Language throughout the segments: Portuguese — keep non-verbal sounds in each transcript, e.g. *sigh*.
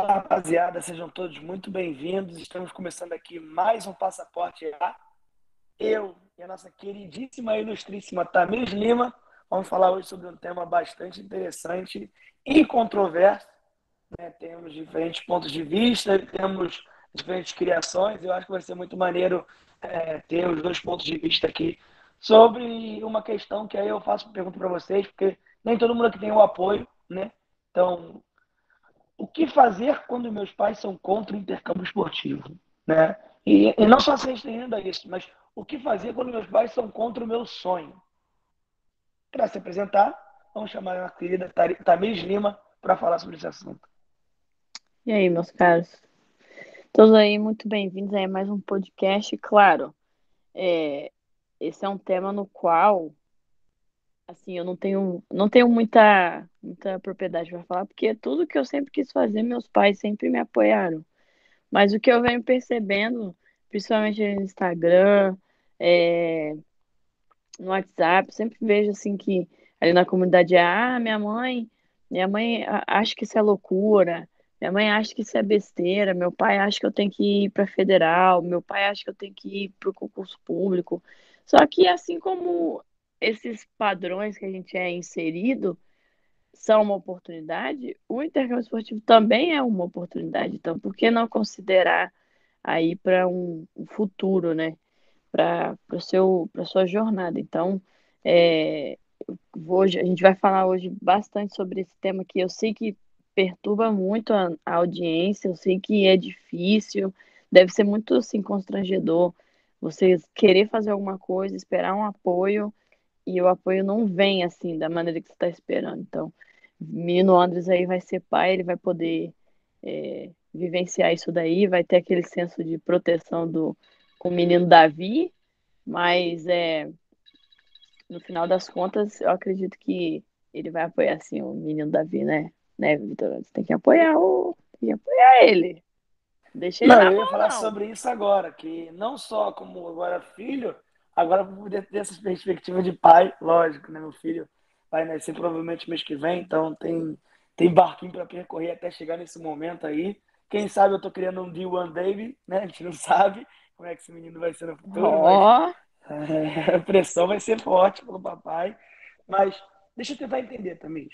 Fala rapaziada, sejam todos muito bem-vindos. Estamos começando aqui mais um Passaporte A. Eu e a nossa queridíssima e ilustríssima Tamires Lima vamos falar hoje sobre um tema bastante interessante e controverso. Né? Temos diferentes pontos de vista, temos diferentes criações. Eu acho que vai ser muito maneiro é, ter os dois pontos de vista aqui sobre uma questão que aí eu faço pergunta para vocês, porque nem todo mundo aqui tem o apoio, né? Então, o que fazer quando meus pais são contra o intercâmbio esportivo, né? E, e não só se restringindo a isso, mas o que fazer quando meus pais são contra o meu sonho? Para se apresentar, vamos chamar a querida Tamires Lima para falar sobre esse assunto. E aí, meus caros? Todos aí muito bem-vindos a mais um podcast. Claro, é, esse é um tema no qual assim, eu não tenho, não tenho muita, muita propriedade para falar, porque tudo que eu sempre quis fazer, meus pais sempre me apoiaram. Mas o que eu venho percebendo, principalmente no Instagram, é, no WhatsApp, sempre vejo assim que ali na comunidade, ah, minha mãe, minha mãe acha que isso é loucura, minha mãe acha que isso é besteira, meu pai acha que eu tenho que ir para federal, meu pai acha que eu tenho que ir para o concurso público. Só que assim como esses padrões que a gente é inserido são uma oportunidade, o intercâmbio esportivo também é uma oportunidade. Então, por que não considerar aí para um, um, futuro, né? Para a sua jornada. Então, é, hoje, a gente vai falar hoje bastante sobre esse tema que eu sei que perturba muito a, a audiência, eu sei que é difícil, deve ser muito assim, constrangedor você querer fazer alguma coisa, esperar um apoio e o apoio não vem assim da maneira que você está esperando. Então, menino Andres aí vai ser pai, ele vai poder é, vivenciar isso daí, vai ter aquele senso de proteção do com o menino Davi, mas é, no final das contas, eu acredito que ele vai apoiar assim o menino Davi, né? Né, Vitor? Você tem que apoiar o. Tem que apoiar ele. Deixa ele não, eu ia falar não. sobre isso agora, que não só como agora filho, Agora, dessa perspectiva de pai, lógico, né? Meu filho vai nascer provavelmente mês que vem, então tem, tem barquinho para percorrer até chegar nesse momento aí. Quem sabe eu tô criando um D1 Baby, né? A gente não sabe como é que esse menino vai ser no futuro, oh. mas é, *laughs* a pressão vai ser forte pelo papai. Mas deixa eu tentar entender também.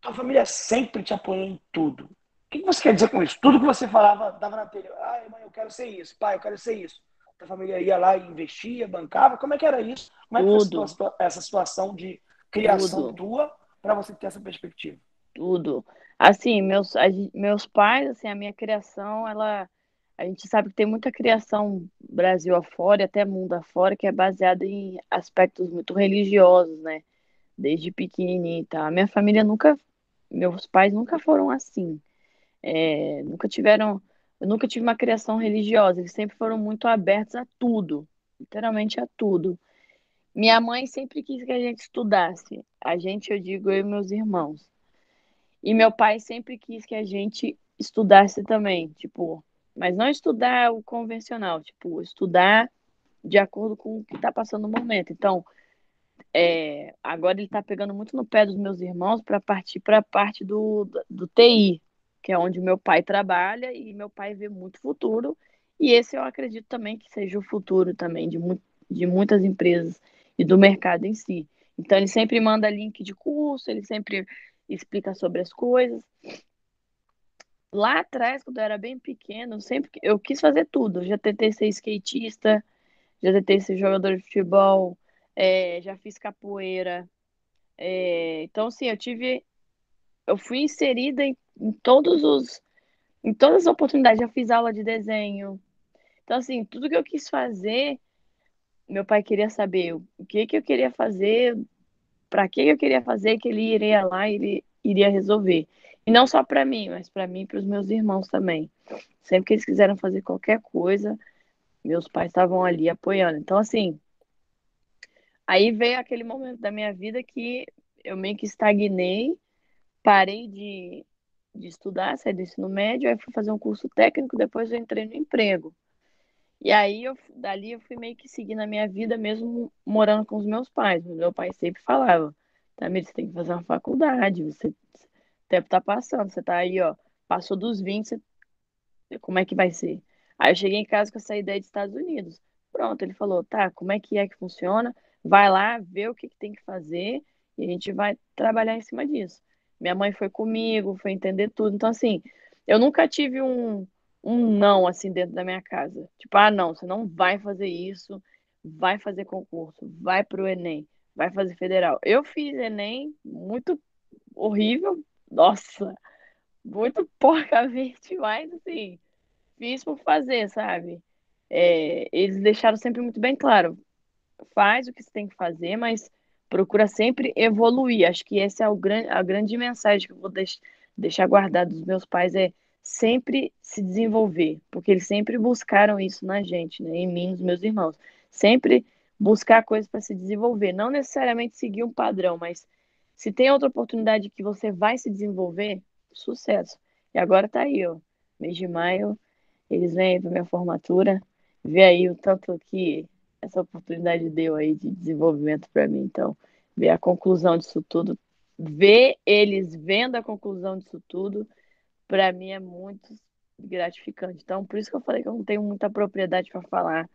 Tua família sempre te apoiou em tudo. O que você quer dizer com isso? Tudo que você falava, dava na telha. Ai, mãe, eu quero ser isso. Pai, eu quero ser isso a família ia lá e investia, bancava? Como é que era isso? Como é que Tudo. foi essa situação de criação Tudo. tua para você ter essa perspectiva? Tudo. Assim, meus, meus pais, assim, a minha criação, ela a gente sabe que tem muita criação Brasil afora e até mundo afora que é baseada em aspectos muito religiosos, né? Desde pequenininho e tal. A minha família nunca, meus pais nunca foram assim. É, nunca tiveram eu nunca tive uma criação religiosa, eles sempre foram muito abertos a tudo, literalmente a tudo. Minha mãe sempre quis que a gente estudasse, a gente, eu digo, eu e meus irmãos. E meu pai sempre quis que a gente estudasse também, tipo, mas não estudar o convencional, tipo, estudar de acordo com o que está passando no momento. Então, é, agora ele está pegando muito no pé dos meus irmãos para partir para a parte do, do, do TI, que é onde meu pai trabalha e meu pai vê muito futuro. E esse eu acredito também que seja o futuro também de, mu de muitas empresas e do mercado em si. Então ele sempre manda link de curso, ele sempre explica sobre as coisas. Lá atrás, quando eu era bem pequeno, sempre eu quis fazer tudo. Já tentei ser skatista, já tentei ser jogador de futebol, é, já fiz capoeira. É, então, sim, eu tive eu fui inserida em, em todos os em todas as oportunidades, já fiz aula de desenho. Então, assim, tudo que eu quis fazer, meu pai queria saber o que, que eu queria fazer, para que eu queria fazer, que ele iria lá e ele iria resolver. E não só para mim, mas para mim e para os meus irmãos também. Sempre que eles quiseram fazer qualquer coisa, meus pais estavam ali apoiando. Então, assim, aí veio aquele momento da minha vida que eu meio que estagnei parei de, de estudar, saí do ensino médio, aí fui fazer um curso técnico, depois eu entrei no emprego. E aí, eu, dali, eu fui meio que seguindo a minha vida, mesmo morando com os meus pais. Meu pai sempre falava, Tamir, você tem que fazer uma faculdade, você, o tempo tá passando, você tá aí, ó, passou dos 20, como é que vai ser? Aí eu cheguei em casa com essa ideia de Estados Unidos. Pronto, ele falou, tá, como é que é que funciona? Vai lá, vê o que, que tem que fazer e a gente vai trabalhar em cima disso. Minha mãe foi comigo, foi entender tudo. Então, assim, eu nunca tive um, um não, assim, dentro da minha casa. Tipo, ah, não, você não vai fazer isso, vai fazer concurso, vai pro Enem, vai fazer federal. Eu fiz Enem muito horrível, nossa, muito *laughs* porcamente, mas, assim, fiz por fazer, sabe? É, eles deixaram sempre muito bem claro, faz o que você tem que fazer, mas procura sempre evoluir. Acho que essa é o grande, a grande mensagem que eu vou deix, deixar guardada dos meus pais é sempre se desenvolver, porque eles sempre buscaram isso na gente, né? em mim, nos meus irmãos. Sempre buscar coisas para se desenvolver, não necessariamente seguir um padrão, mas se tem outra oportunidade que você vai se desenvolver, sucesso. E agora tá aí, ó, mês de maio, eles vêm para minha formatura, vê aí o tanto que essa oportunidade deu aí de desenvolvimento para mim. Então, ver a conclusão disso tudo, ver eles vendo a conclusão disso tudo, para mim é muito gratificante. Então, por isso que eu falei que eu não tenho muita propriedade para falar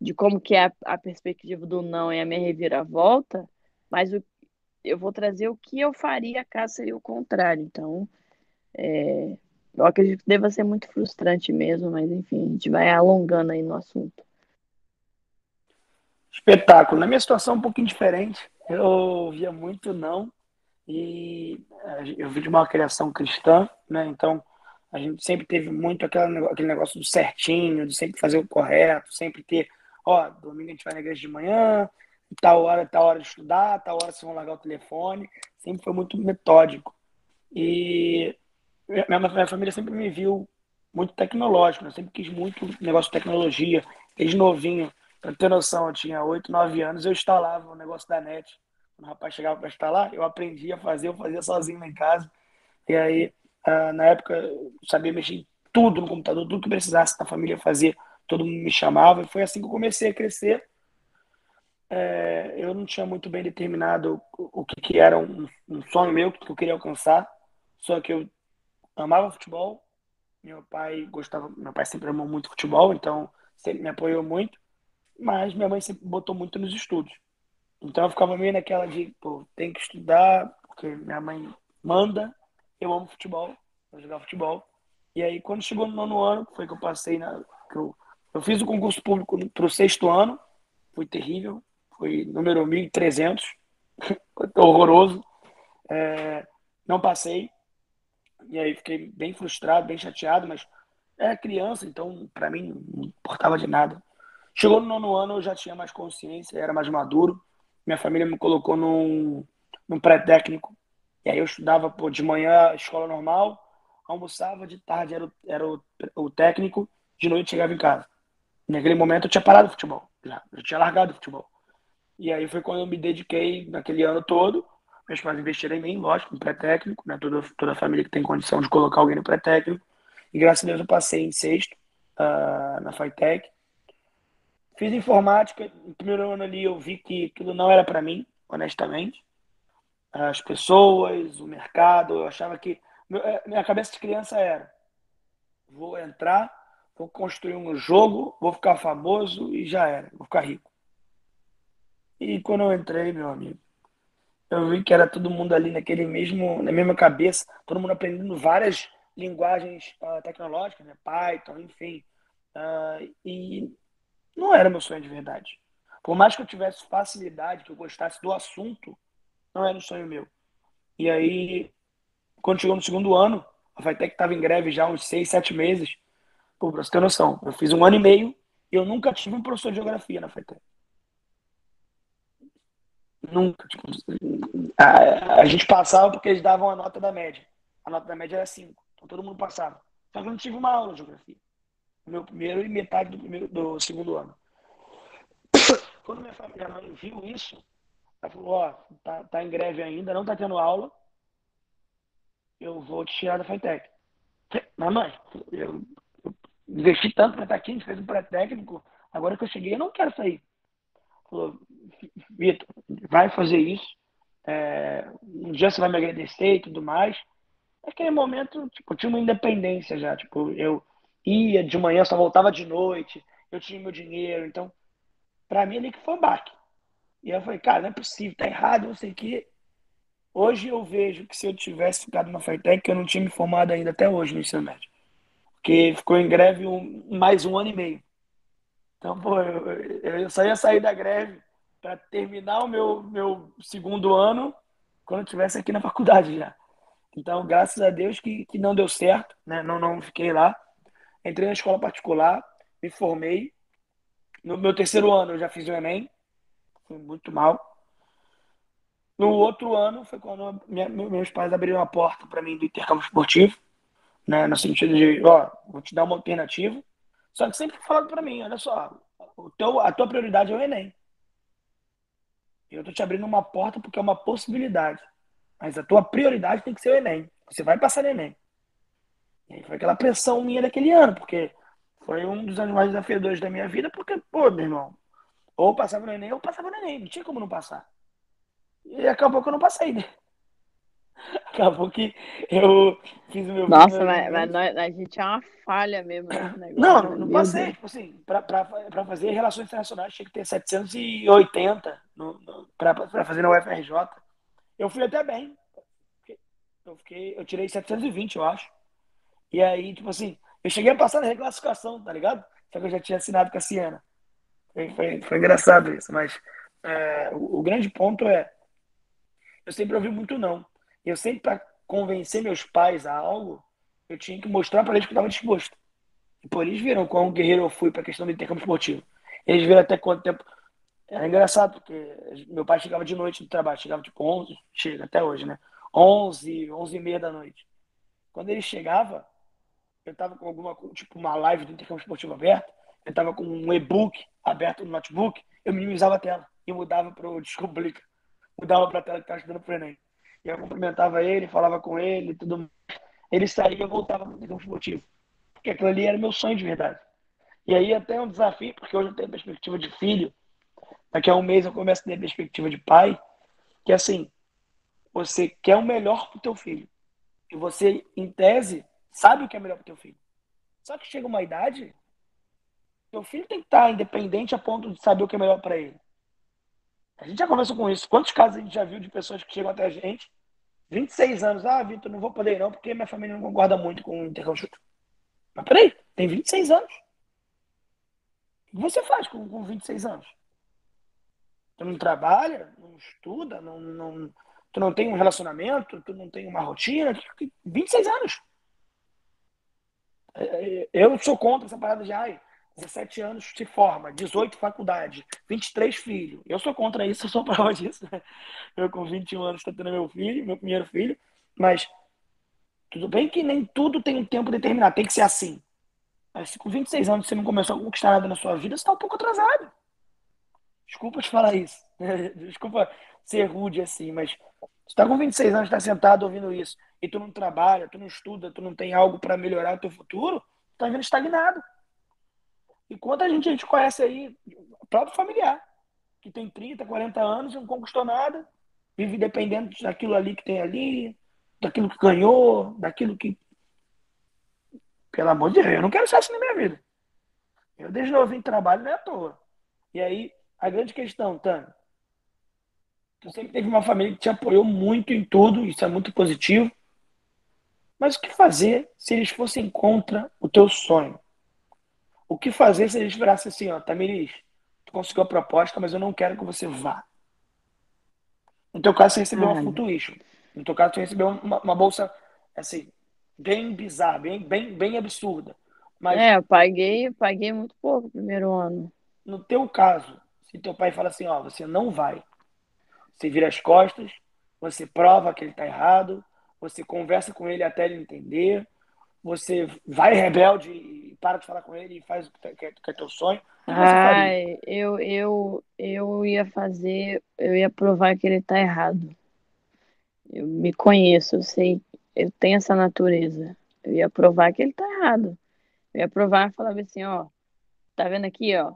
de como que é a, a, perspectiva do não e a minha reviravolta, mas o, eu vou trazer o que eu faria caso seria o contrário. Então, é, eu acredito que deva ser muito frustrante mesmo, mas enfim, a gente vai alongando aí no assunto. Espetáculo. Na minha situação, um pouquinho diferente. Eu via muito não e eh, eu vi de uma criação cristã, né? Então, a gente sempre teve muito aquela, aquele negócio do certinho, de sempre fazer o correto, sempre ter, ó, domingo a gente vai na igreja de manhã, tal hora, tal hora de estudar, tal hora vocês vão largar o telefone. Sempre foi muito metódico. E minha, minha família sempre me viu muito tecnológico, né? sempre quis muito negócio de tecnologia, desde novinho. Pra ter noção, eu tinha 8, 9 anos, eu instalava o negócio da net. Quando o rapaz chegava para instalar, eu aprendia a fazer, eu fazia sozinho lá em casa. E aí, ah, na época, eu sabia mexer em tudo no computador, tudo que precisasse da família fazer, todo mundo me chamava. E foi assim que eu comecei a crescer. É, eu não tinha muito bem determinado o que, que era um, um sonho meu, que eu queria alcançar. Só que eu amava futebol. Meu pai gostava, meu pai sempre amou muito futebol, então sempre me apoiou muito mas minha mãe sempre botou muito nos estudos. Então eu ficava meio naquela de, pô, tem que estudar, porque minha mãe manda, eu amo futebol, vou jogar futebol. E aí quando chegou no nono ano, foi que eu passei na. Que eu, eu fiz o concurso público para o sexto ano, foi terrível, foi número 1.300, *laughs* horroroso. É, não passei, e aí fiquei bem frustrado, bem chateado, mas era criança, então para mim não importava de nada. Chegou no nono ano, eu já tinha mais consciência, era mais maduro. Minha família me colocou num, num pré-técnico. E aí eu estudava pô, de manhã escola normal, almoçava, de tarde era, o, era o, o técnico, de noite chegava em casa. Naquele momento eu tinha parado o futebol, já, eu tinha largado o futebol. E aí foi quando eu me dediquei naquele ano todo. Meus pais investiram em mim, lógico, no pré-técnico, né? Toda, toda família que tem condição de colocar alguém no pré-técnico. E graças a Deus eu passei em sexto uh, na FITEC. Fiz informática, no primeiro ano ali eu vi que aquilo não era para mim, honestamente. As pessoas, o mercado, eu achava que. É, minha cabeça de criança era: vou entrar, vou construir um jogo, vou ficar famoso e já era, vou ficar rico. E quando eu entrei, meu amigo, eu vi que era todo mundo ali naquele mesmo, na mesma cabeça, todo mundo aprendendo várias linguagens uh, tecnológicas, né? Python, enfim. Uh, e não era meu sonho de verdade. Por mais que eu tivesse facilidade, que eu gostasse do assunto, não era um sonho meu. E aí, quando chegou no segundo ano, a Fitec estava em greve já uns seis, sete meses. Pô, pra você ter noção, eu fiz um ano e meio e eu nunca tive um professor de geografia na Fitec. Nunca. Tipo, a, a, gente passava porque eles davam a nota da média. A nota da média era 5. Então todo mundo passava. Só que eu não tive uma aula de geografia meu primeiro e metade do, primeiro, do segundo ano. *coughs* Quando minha família mãe viu isso, ela falou, ó, oh, tá, tá em greve ainda, não tá tendo aula, eu vou te tirar da FITEC. Mas mãe, eu, eu investi tanto para estar aqui, a gente fez um pré-técnico, agora que eu cheguei eu não quero sair. Falou, Vitor, vai fazer isso, é, um dia você vai me agradecer e tudo mais, Naquele momento, tipo, eu tinha uma independência já. Tipo, eu ia de manhã, só voltava de noite, eu tinha meu dinheiro. Então, pra mim, ali que foi um baque. E eu falei, cara, não é possível, tá errado, não sei o quê. Hoje eu vejo que se eu tivesse ficado na Fitec, eu não tinha me formado ainda até hoje no ensino médio. Porque ficou em greve um, mais um ano e meio. Então, pô, eu, eu só ia sair da greve para terminar o meu, meu segundo ano quando eu estivesse aqui na faculdade já. Então, graças a Deus que, que não deu certo, né? Não, não fiquei lá. Entrei na escola particular, me formei. No meu terceiro ano eu já fiz o Enem, fui muito mal. No outro ano foi quando minha, meus pais abriram a porta para mim do intercâmbio esportivo, né? No sentido de, ó, vou te dar uma alternativa. Só que sempre falando para mim, olha só, o teu, a tua prioridade é o Enem. Eu tô te abrindo uma porta porque é uma possibilidade. Mas a tua prioridade tem que ser o Enem. Você vai passar no Enem. E aí foi aquela pressão minha daquele ano, porque foi um dos anos mais desafiadores da minha vida, porque, pô, meu irmão, ou passava no Enem ou passava no Enem. Não tinha como não passar. E acabou que eu não passei, né? *laughs* Acabou que eu fiz o meu. Nossa, mas, mas nós, a gente é uma falha mesmo negócio. Não, não, não passei. Tipo assim, pra, pra, pra fazer relações internacionais tinha que ter 780 no, no, pra, pra fazer na UFRJ. Eu fui até bem. Eu, fiquei, eu tirei 720, eu acho. E aí, tipo assim, eu cheguei a passar na reclassificação, tá ligado? Só que eu já tinha assinado com a Siena. Foi, foi, foi engraçado isso, mas é, o, o, grande ponto é eu sempre ouvi muito não. Eu sempre, para convencer meus pais a algo, eu tinha que mostrar para eles que eu estava disposto. E por eles viram quão guerreiro eu fui para a questão do intercâmbio esportivo. Eles viram até quanto tempo era engraçado, porque meu pai chegava de noite do trabalho, chegava tipo 11, chega até hoje, né? 11, 11 e meia da noite. Quando ele chegava, eu tava com alguma, tipo uma live do intercâmbio esportivo aberto, eu tava com um e-book aberto no notebook, eu minimizava a tela e mudava pro *laughs* Descomplica. Mudava pra tela que tava estudando pro Enem. E eu cumprimentava ele, falava com ele, tudo mais. Ele saía e voltava pro intercâmbio esportivo. Porque aquilo ali era meu sonho de verdade. E aí até um desafio, porque hoje eu tenho perspectiva de filho, Daqui a um mês eu começo a ter a perspectiva de pai, que é assim, você quer o melhor pro teu filho. E você, em tese, sabe o que é melhor pro teu filho. Só que chega uma idade, teu filho tem que estar independente a ponto de saber o que é melhor para ele. A gente já conversou com isso. Quantos casos a gente já viu de pessoas que chegam até a gente, 26 anos, ah, Vitor, não vou poder não, porque minha família não concorda muito com o intercâmbio Mas peraí, tem 26 anos. O que você faz com, com 26 anos? Tu não trabalha, não estuda, não, não, tu não tem um relacionamento, tu não tem uma rotina. 26 anos. É, é, eu sou contra essa parada de ai, 17 anos se forma, 18 faculdade, 23 filhos. Eu sou contra isso, eu sou prova *laughs* disso. Eu com 21 anos estou tendo meu filho, meu primeiro filho, mas tudo bem que nem tudo tem um tempo determinado, tem que ser assim. Mas se com 26 anos você não começou a conquistar nada na sua vida, você está um pouco atrasado. Desculpa te falar isso. *laughs* Desculpa ser rude assim, mas tu tá com 26 anos, tá sentado ouvindo isso, e tu não trabalha, tu não estuda, tu não tem algo para melhorar o teu futuro, tu tá vendo estagnado. E quanta gente a gente conhece aí, próprio familiar, que tem 30, 40 anos e não conquistou nada, vive dependendo daquilo ali que tem ali, daquilo que ganhou, daquilo que. Pelo amor de Deus, eu não quero ser assim na minha vida. Eu desde novinho trabalho não é à toa. E aí, a grande questão, Tânia, tu sempre teve uma família que te apoiou muito em tudo, isso é muito positivo. Mas o que fazer se eles fossem contra o teu sonho? O que fazer se eles virassem assim, ó, Tamiris, tu conseguiu a proposta, mas eu não quero que você vá. No teu caso, você recebeu uma full tuition. No teu caso, você recebeu uma, uma, bolsa, assim, bem bizarra, bem, bem, bem absurda. Mas, é, eu paguei, paguei muito pouco no primeiro ano. No teu caso, se teu pai fala assim, ó, você não vai. Você vira as costas, você prova que ele está errado, você conversa com ele até ele entender, você vai rebelde e para de falar com ele e faz o que é, que é teu sonho. Ai, eu, eu, eu ia fazer, eu ia provar que ele está errado. Eu me conheço, eu sei, eu tenho essa natureza. Eu ia provar que ele está errado. Eu ia provar e falava assim, ó, tá vendo aqui, ó,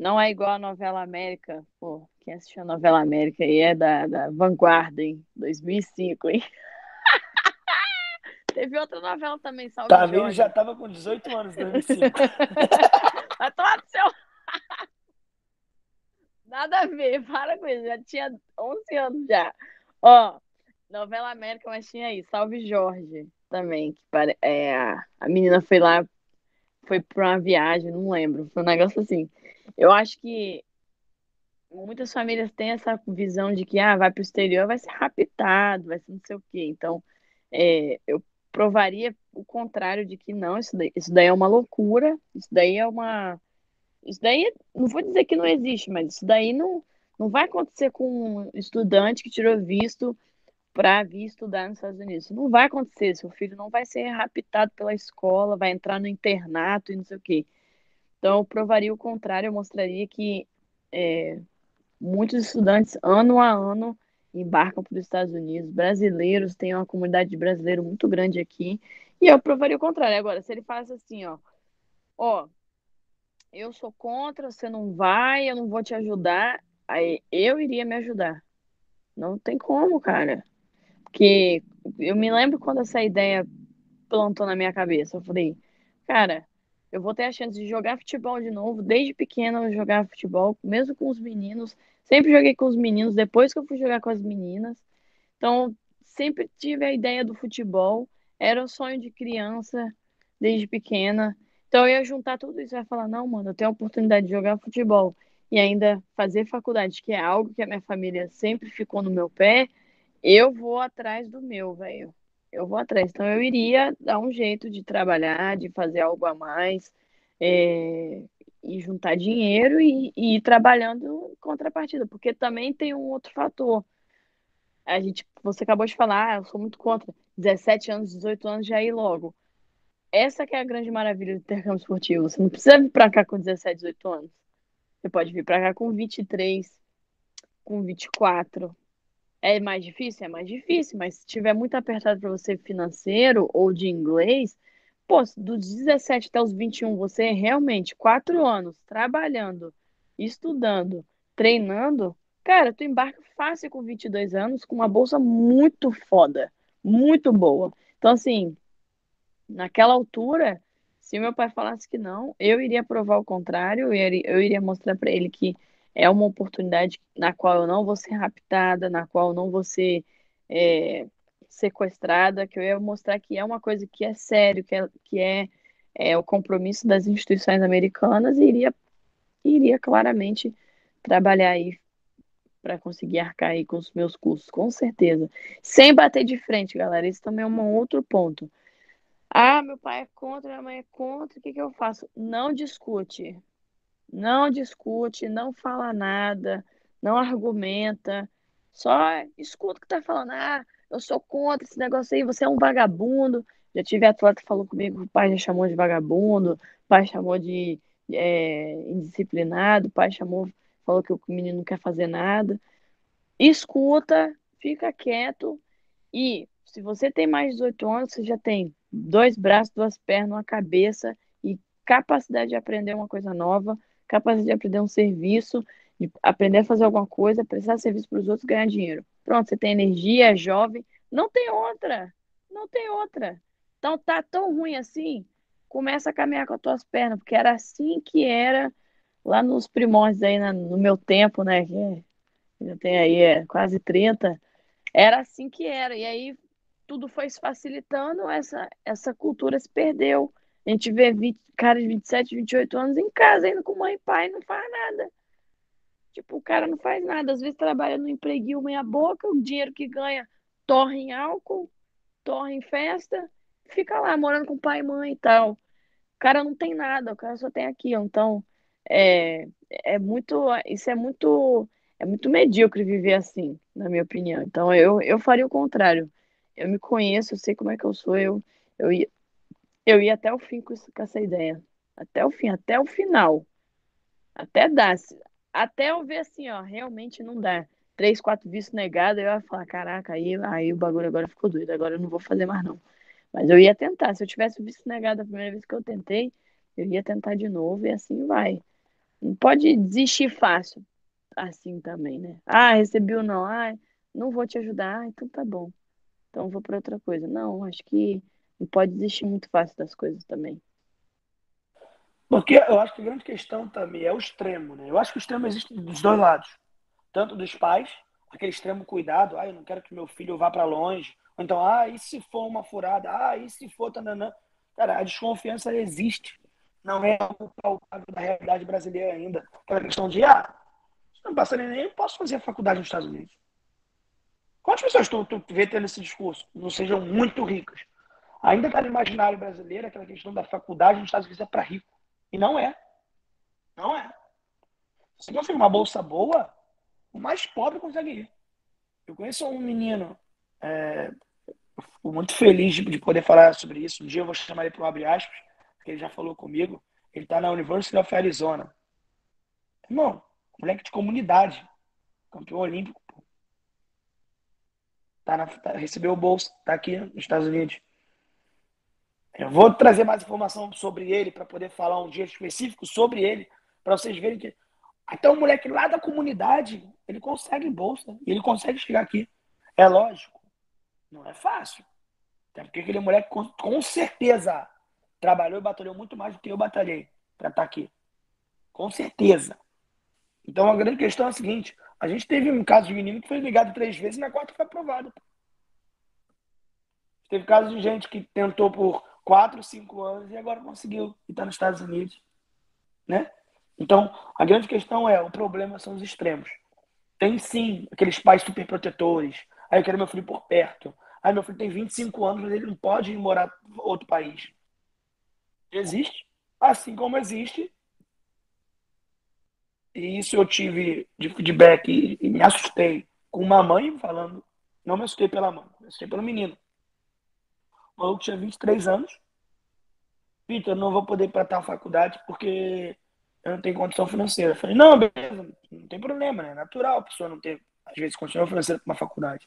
não é igual a novela América. Pô, quem assistiu a novela América aí é da, da Vanguarda, hein? 2005, hein? *laughs* Teve outra novela também, Salve Tamires Jorge. já tava com 18 anos em 2005. *laughs* Vai tomar no seu... *laughs* Nada a ver, para com isso. Já tinha 11 anos já. Ó, novela América, mas tinha aí, Salve Jorge também. Que pare... é, a menina foi lá, foi pra uma viagem, não lembro. Foi um negócio assim. Eu acho que muitas famílias têm essa visão de que ah, vai para o exterior, vai ser raptado, vai ser não sei o quê. Então, é, eu provaria o contrário de que não, isso daí, isso daí é uma loucura, isso daí é uma. Isso daí, não vou dizer que não existe, mas isso daí não, não vai acontecer com um estudante que tirou visto para vir estudar nos Estados Unidos. Isso não vai acontecer. Seu filho não vai ser raptado pela escola, vai entrar no internato e não sei o quê. Então, eu provaria o contrário, eu mostraria que é, muitos estudantes, ano a ano, embarcam para os Estados Unidos, brasileiros, tem uma comunidade de brasileiro muito grande aqui, e eu provaria o contrário. Agora, se ele faz assim, ó, ó, eu sou contra, você não vai, eu não vou te ajudar, aí eu iria me ajudar. Não tem como, cara. Porque eu me lembro quando essa ideia plantou na minha cabeça. Eu falei, cara, eu vou ter a chance de jogar futebol de novo. Desde pequena eu jogava futebol, mesmo com os meninos. Sempre joguei com os meninos, depois que eu fui jogar com as meninas. Então, sempre tive a ideia do futebol. Era o sonho de criança, desde pequena. Então, eu ia juntar tudo isso e ia falar: não, mano, eu tenho a oportunidade de jogar futebol e ainda fazer faculdade, que é algo que a minha família sempre ficou no meu pé. Eu vou atrás do meu, velho. Eu vou atrás. Então, eu iria dar um jeito de trabalhar, de fazer algo a mais. É, e juntar dinheiro e, e ir trabalhando em contrapartida, porque também tem um outro fator. A gente, você acabou de falar, eu sou muito contra 17 anos, 18 anos já ir logo. Essa que é a grande maravilha do intercâmbio esportivo. Você não precisa vir para cá com 17, 18 anos. Você pode vir para cá com 23, com 24. É mais difícil? É mais difícil, mas se tiver muito apertado para você financeiro ou de inglês, Pô, dos 17 até os 21, você realmente, quatro anos, trabalhando, estudando, treinando, cara, tu embarca fácil com 22 anos, com uma bolsa muito foda, muito boa. Então, assim, naquela altura, se meu pai falasse que não, eu iria provar o contrário, eu iria, mostrar para ele que é uma oportunidade na qual eu não vou ser raptada, na qual eu não vou ser é, sequestrada, que eu ia mostrar que é uma coisa que é sério, que é, que é, é o compromisso das instituições americanas e iria, iria claramente trabalhar aí para conseguir arcar aí com os meus custos, com certeza. Sem bater de frente, galera, isso também é um outro ponto. Ah, meu pai é contra, minha mãe é contra, o que, que eu faço? Não discute. Não discute, não fala nada, não argumenta, só escuta o que tá falando. Ah, eu sou contra esse negócio aí, você é um vagabundo. Já tive atleta que falou comigo, o pai já chamou de vagabundo, o pai chamou de é, indisciplinado, o pai chamou, falou que o menino não quer fazer nada. Escuta, fica quieto e se você tem mais de 18 anos, você já tem dois braços, duas pernas, uma cabeça e capacidade de aprender uma coisa nova, capacidade de aprender um serviço, de aprender a fazer alguma coisa, prestar serviço para os outros, ganhar dinheiro. Pronto, você tem energia, é jovem. Não tem outra. Não tem outra. Então tá tão ruim assim. Começa a caminhar com as tuas pernas, porque era assim que era lá nos primórdios aí no meu tempo, né? Que já tem aí é, quase 30. Era assim que era. E aí tudo foi se facilitando, essa, essa cultura se perdeu. A gente vê 20, caras de 27, 28 anos em casa, indo com mãe e pai, não faz nada. Tipo, o cara não faz nada, às vezes trabalha no empreguinho meia boca, o dinheiro que ganha torre em álcool, torre em festa, fica lá morando com pai e mãe e tal. O cara não tem nada, o cara só tem aquilo. Então, é, é muito, isso é muito, é muito medíocre viver assim, na minha opinião. Então, eu, eu faria o contrário. Eu me conheço, eu sei como é que eu sou, eu, eu, eu ia até o fim com, isso, com essa ideia. Até o fim, até o final. Até dar até eu ver assim, ó, realmente não dá. Três, quatro vistos negados, eu ia falar, caraca, aí, aí o bagulho agora ficou doido, agora eu não vou fazer mais não. Mas eu ia tentar. Se eu tivesse visto negado a primeira vez que eu tentei, eu ia tentar de novo e assim vai. Não pode desistir fácil assim também, né? Ah, recebi ou não. Ah, não vou te ajudar. Ah, então tá bom. Então vou para outra coisa. Não, acho que Não pode desistir muito fácil das coisas também. Porque eu acho que a grande questão também é o extremo, né? Eu acho que o extremo existe dos dois lados. Tanto dos pais, aquele extremo cuidado, ah, eu não quero que meu filho vá para longe. Ou então, ah, e se for uma furada? Ah, e se for tananã? Cara, a desconfiança existe. Não é algo palpável da realidade brasileira ainda. Aquela questão de, ah, se não passa nem, eu posso fazer a faculdade nos Estados Unidos. Quantas pessoas tu, tu vê tendo esse discurso? Não sejam muito ricas. Ainda está no imaginário brasileiro aquela questão da faculdade nos Estados Unidos é para rico. E não é. Não é. Se você uma bolsa boa, o mais pobre consegue ir. Eu conheço um menino, é, fico muito feliz de, poder falar sobre isso. Um dia eu vou chamar ele para o Abre Aspas, porque ele já falou comigo. Ele está na University of Arizona. Irmão, moleque de comunidade, campeão olímpico. Tá na, tá, recebeu o bolsa, tá aqui nos Estados Unidos. Eu vou trazer mais informação sobre ele para poder falar um dia específico sobre ele, para vocês verem que até um moleque lá da comunidade, ele consegue bolsa, ele consegue chegar aqui. É lógico, não é fácil. Até porque aquele moleque com, com certeza trabalhou e batalhou muito mais do que eu batalhei para estar tá aqui. Com certeza. Então a grande questão é a seguinte: a gente teve um caso de menino que foi ligado três vezes e na quarta foi aprovado. Teve casos de gente que tentou por quatro, cinco anos e agora conseguiu e está nos Estados Unidos, né? Então, a grande questão é, o problema são os extremos. Tem sim aqueles pais super protetores. Aí eu quero meu filho por perto. Aí meu filho tem 25 anos, mas ele não pode ir morar em outro país. Existe. Assim como existe. E isso eu tive de feedback e, e me assustei com uma mãe falando. Não me assustei pela mãe, me assustei pelo menino. O maluco tinha 23 anos. Vitor, não vou poder ir para tal faculdade porque eu não tenho condição financeira. Eu falei, não, beleza, não tem problema, né? É natural a pessoa não ter, às vezes, condição financeira para uma faculdade.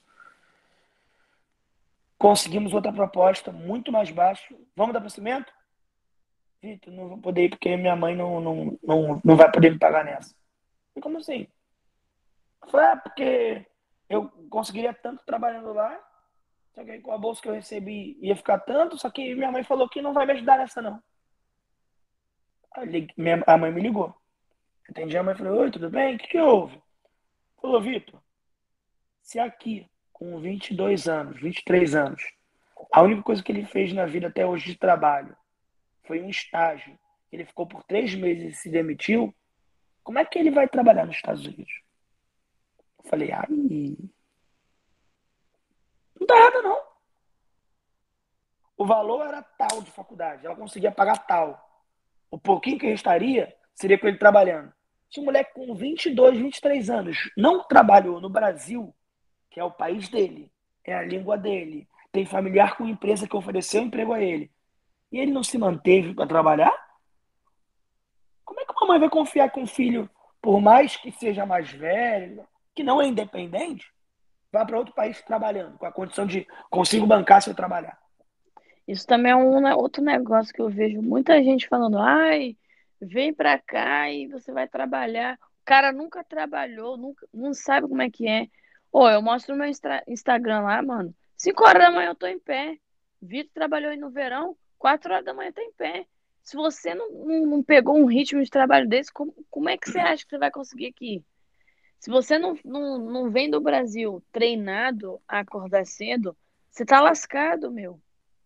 Conseguimos outra proposta muito mais baixa. Vamos dar prosseguimento? Vitor, não vou poder ir porque minha mãe não, não, não, não vai poder me pagar nessa. E como assim? Eu falei, ah, porque eu conseguiria tanto trabalhando lá só que com a bolsa que eu recebi ia ficar tanto, só que minha mãe falou que não vai me ajudar nessa, não. Aí, minha, a mãe me ligou. Entendi a mãe falou, oi, tudo bem? O que, que houve? Falou, Vitor, se aqui, com 22 anos, 23 anos, a única coisa que ele fez na vida até hoje de trabalho foi um estágio, ele ficou por três meses e se demitiu, como é que ele vai trabalhar nos Estados Unidos? Eu falei, ai, não tá errado, não. O valor era tal de faculdade, ela conseguia pagar tal. O pouquinho que restaria seria com ele trabalhando. Se um moleque com 22, 23 anos. Não trabalhou no Brasil, que é o país dele, é a língua dele, tem familiar com empresa que ofereceu emprego a ele, e ele não se manteve para trabalhar, como é que uma mãe vai confiar que um filho, por mais que seja mais velho, que não é independente, vá para outro país trabalhando, com a condição de consigo bancar se eu trabalhar. Isso também é um outro negócio que eu vejo muita gente falando, ai, vem para cá e você vai trabalhar. O cara nunca trabalhou, nunca, não sabe como é que é. Ô, eu mostro meu Instagram lá, mano. 5 horas da manhã eu tô em pé. Vitor trabalhou aí no verão, 4 horas da manhã tá em pé. Se você não, não, não, pegou um ritmo de trabalho desse, como, como é que você acha que você vai conseguir aqui? Se você não, não, não vem do Brasil treinado a acordar cedo, você tá lascado, meu.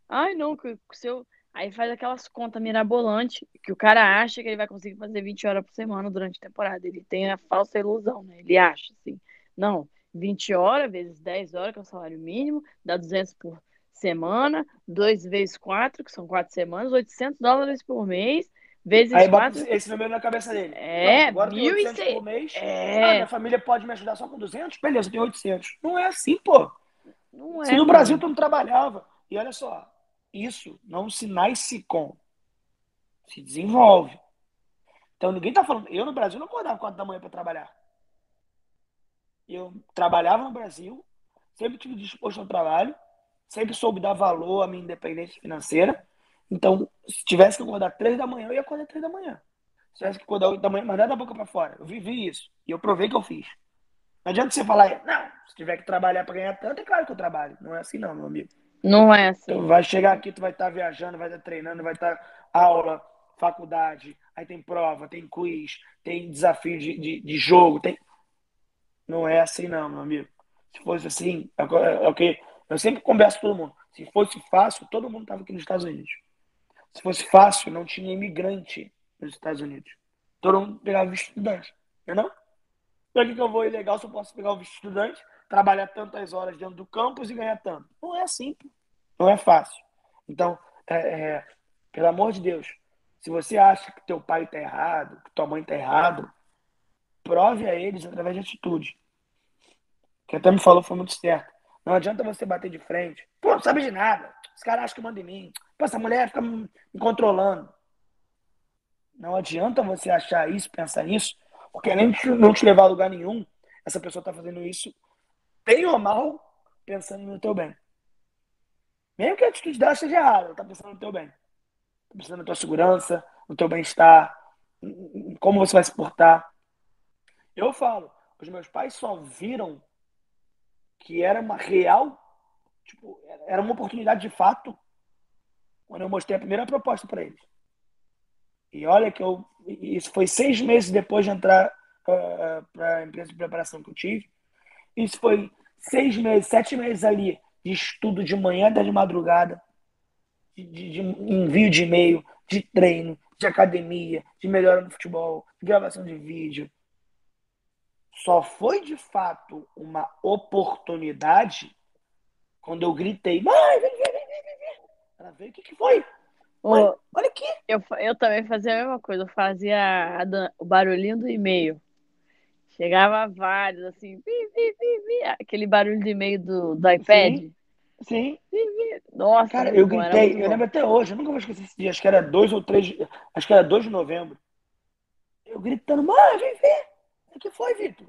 Ai, não, que o seu. Aí faz aquelas contas mirabolantes que o cara acha que ele vai conseguir fazer 20 horas por semana durante a temporada. Ele tem a falsa ilusão, né? Ele acha assim. Não, 20 horas vezes 10 horas, que é o salário mínimo, dá 200 por semana, 2 vezes 4, que são 4 semanas, 800 dólares por mês. Vezes Aí quatro... bota esse número na cabeça dele. É, Pronto, agora tem 800 por mês. É... Ah, minha família pode me ajudar só com 200? Beleza, tem 800. Não é assim, pô. Não é, Se no mano. Brasil tu não trabalhava. E olha só, isso não se nasce com. Se desenvolve. Então ninguém tá falando. Eu no Brasil não acordava 4 da manhã para trabalhar. Eu trabalhava no Brasil, sempre tive disposto ao trabalho, sempre soube dar valor à minha independência financeira então, se tivesse que acordar três da manhã, eu ia acordar três da manhã. Se tivesse que acordar oito da manhã, mandar da boca para fora. Eu vivi isso. E eu provei que eu fiz. Não adianta você falar, não, se tiver que trabalhar para ganhar tanto, é claro que eu trabalho. Não é assim não, meu amigo. Não é assim. Tu vai chegar aqui, tu vai estar tá viajando, vai estar tá treinando, vai estar tá aula, faculdade, aí tem prova, tem quiz, tem desafio de, de, de jogo, tem. Não é assim não, meu amigo. Se fosse assim, é, é o que eu sempre converso com todo mundo. Se fosse fácil, todo mundo estava aqui nos Estados Unidos. Se fosse fácil, não tinha imigrante nos Estados Unidos. Todo mundo pegava visto estudante, entendeu? Para que, que eu vou ilegal se eu posso pegar o visto estudante, trabalhar tantas horas dentro do campus e ganhar tanto? Não é assim, não é fácil. Então, é, é, pelo amor de Deus, se você acha que teu pai está errado, que tua mãe está errado, prove a eles através de atitude. Que até me falou foi muito certo. Não adianta você bater de frente. Pô, não sabe de nada. Os caras acham que mandam em mim. Pô, essa mulher fica me controlando. Não adianta você achar isso, pensar nisso, porque nem te, não te levar a lugar nenhum. Essa pessoa está fazendo isso, bem ou mal, pensando no teu bem. Mesmo que a atitude dela seja errada, ela está pensando no teu bem. Está pensando na tua segurança, no teu bem-estar, como você vai se portar. Eu falo, os meus pais só viram que era uma real, tipo, era uma oportunidade de fato quando eu mostrei a primeira proposta para eles. E olha que eu, isso foi seis meses depois de entrar uh, ah, para a empresa de preparação que eu tive. Isso foi seis meses, sete meses ali de estudo de manhã até de madrugada, de, de, de envio de e-mail, de treino, de academia, de melhora no futebol, de gravação de vídeo. Só foi de fato uma oportunidade quando eu gritei: mãe, vem, Ela veio, o que, que foi? Mãe, olha aqui. Eu, eu também fazia a mesma coisa, eu fazia o barulhinho do e-mail. Chegava vários, assim, vi, vi, vi, aquele barulho de e-mail do, do iPad. Sim. Sim. Nossa, cara, eu gritei, eu lembro até hoje, eu nunca vou esquecer esse dia, acho que era 2 ou 3, acho que era 2 de novembro. Eu gritando, mãe, vem ver. O que foi, Vitor?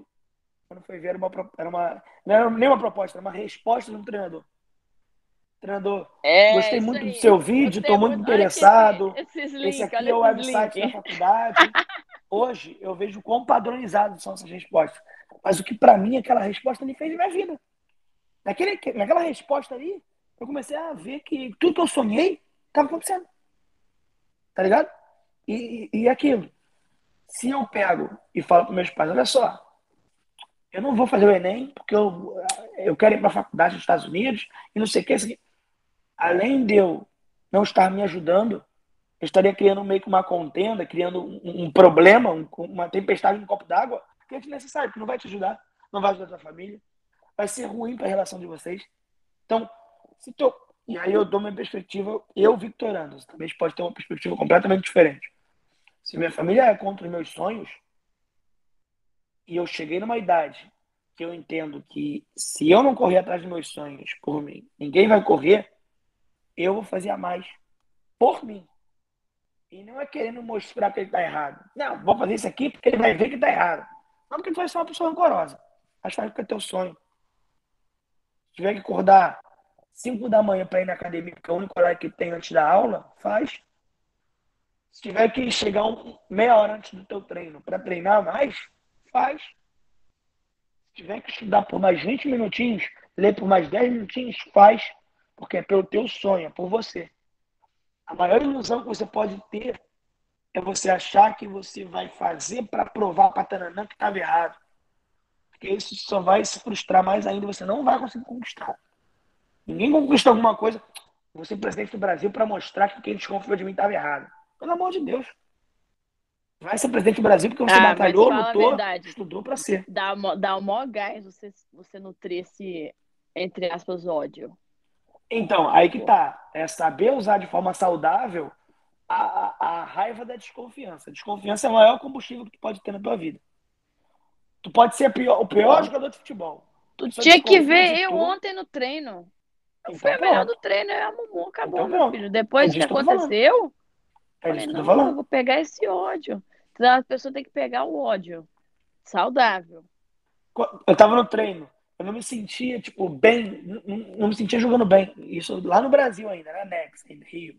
Quando foi ver, era uma, era uma, não era nem uma proposta, era uma resposta do treinador. Treinador, é, gostei muito aí. do seu vídeo, estou muito, muito interessado. Esse, esse, esse aqui é o website link. da faculdade. Hoje eu vejo quão padronizados são essas respostas. Mas o que para mim aquela resposta me fez na minha vida. Naquele, naquela resposta ali, eu comecei a ver que tudo que eu sonhei estava acontecendo. Tá ligado? E, e, e aquilo. Se eu pego e falo para meus pais, olha só, eu não vou fazer o Enem porque eu, eu quero ir para a faculdade dos Estados Unidos e não sei o que. Além de eu não estar me ajudando, eu estaria criando meio que uma contenda, criando um, um problema, um, uma tempestade no copo d'água, que é desnecessário, que não vai te ajudar, não vai ajudar a tua família, vai ser ruim para a relação de vocês. Então, se tu... e aí eu dou minha perspectiva, eu Victorando, também pode ter uma perspectiva completamente diferente. Se minha família é contra os meus sonhos, e eu cheguei numa idade que eu entendo que se eu não correr atrás dos meus sonhos por mim, ninguém vai correr, eu vou fazer a mais por mim. E não é querendo mostrar que ele está errado. Não, vou fazer isso aqui porque ele vai ver que está errado. Não porque tu vai ser uma pessoa rancorosa. Mas faz porque é teu sonho. Se tiver que acordar 5 da manhã para ir na academia, porque é o único horário que tem antes da aula, faz. Se tiver que chegar um, meia hora antes do teu treino para treinar mais, Faz. Se tiver que estudar por mais 20 minutinhos, ler por mais 10 minutinhos, faz. Porque é pelo teu sonho, é por você. A maior ilusão que você pode ter é você achar que você vai fazer para provar para Tananã que estava errado. Porque isso só vai se frustrar mais ainda, você não vai conseguir conquistar. Ninguém conquista alguma coisa. Você ser presidente do Brasil para mostrar que quem desconfiou de mim estava errado. Pelo amor de Deus. Vai ser presidente do Brasil porque você ah, batalhou, lutou, estudou para ser. Dá, dá o maior gás você, você nutrir esse, entre aspas, ódio. Então, aí que tá. É saber usar de forma saudável a, a, a raiva da desconfiança. A desconfiança é o maior combustível que tu pode ter na tua vida. Tu pode ser pior, o pior jogador de futebol. Tu tinha que ver eu ontem no treino. Eu então, fui a melhor do treino, é a Mumu, acabou, então, meu filho. Depois é que aconteceu, é falei, não, eu vou pegar esse ódio. Então a pessoa tem que pegar o ódio. Saudável. Eu tava no treino. Eu não me sentia, tipo, bem. Não, não me sentia jogando bem. Isso lá no Brasil ainda, na Next, em Rio.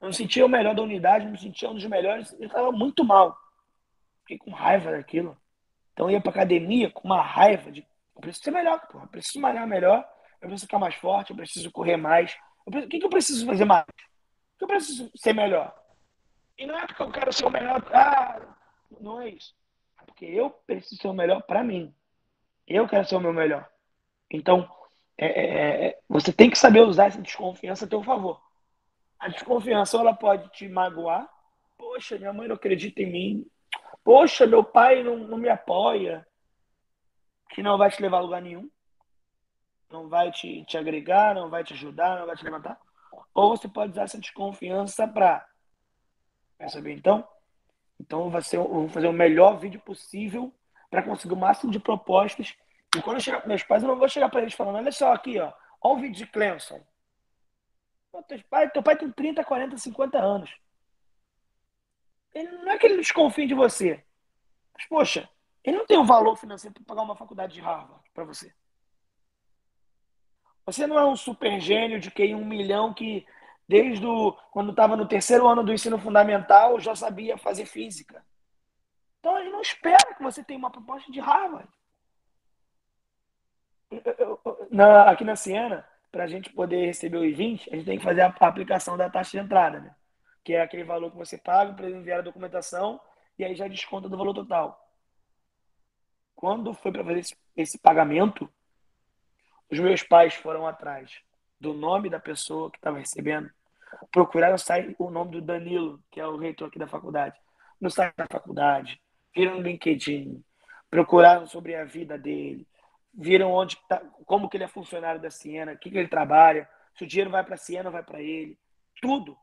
Eu não sentia o melhor da unidade, não me sentia um dos melhores. Eu tava muito mal. Fiquei com raiva daquilo. Então eu ia pra academia com uma raiva de. Eu preciso ser melhor, porra. Eu preciso malhar melhor. eu preciso ficar mais forte, eu preciso correr mais. Preciso... o que, que eu preciso fazer mais? O que eu preciso ser melhor? E não é porque eu quero ser o melhor. Ah, não é isso. É porque eu preciso ser o melhor para mim. Eu quero ser o meu melhor. Então, é, é, é, você tem que saber usar essa desconfiança a teu favor. A desconfiança ela pode te magoar. Poxa, minha mãe não acredita em mim. Poxa, meu pai não, não me apoia. Que não vai te levar a lugar nenhum. Não vai te, te agregar, não vai te ajudar, não vai te levantar. Ou você pode usar essa desconfiança para. Quer saber então? Então eu vou fazer o melhor vídeo possível para conseguir o máximo de propostas. E quando eu chegar para meus pais, eu não vou chegar para eles falando: olha só aqui, ó, olha o vídeo de Clemson. Teu pai, teu pai tem 30, 40, 50 anos. Ele, não é que ele desconfie de você. Mas, poxa, ele não tem o um valor financeiro para pagar uma faculdade de Harvard para você. Você não é um super gênio de QI um milhão que, desde o, quando estava no terceiro ano do ensino fundamental, já sabia fazer física. Então, ele não espera que você tenha uma proposta de Harvard. Na, aqui na Siena, para a gente poder receber o I-20, a gente tem que fazer a, a aplicação da taxa de entrada, né? que é aquele valor que você paga para enviar a documentação e aí já desconta do valor total. Quando foi para fazer esse, esse pagamento, os meus pais foram atrás do nome da pessoa que estava recebendo, procuraram sair o nome do Danilo, que é o reitor aqui da faculdade, no site da faculdade, viram no LinkedIn, procuraram sobre a vida dele, viram onde tá, como que ele é funcionário da Siena, o que, que ele trabalha, se o dinheiro vai para a Siena vai para ele, tudo.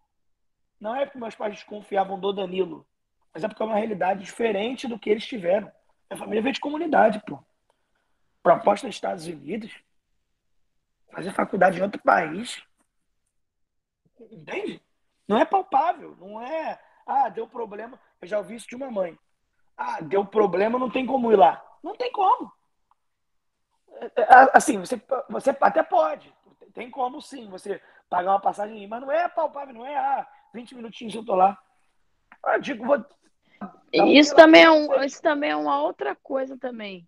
Não é porque meus pais desconfiavam do Danilo, mas é porque é uma realidade diferente do que eles tiveram. Minha família veio de comunidade, pô. Proposta nos Estados Unidos, fazer faculdade em outro país. Entende? Não é palpável, não é. Ah, deu problema. Eu já ouvi isso de uma mãe. Ah, deu problema, não tem como ir lá. Não tem como. É, é, assim, você, você até pode. Tem como sim, você pagar uma passagem, mas não é palpável, não é, ah, 20 minutinhos eu tô lá. Ah, digo, vou. Isso também, é um, isso também é uma outra coisa também.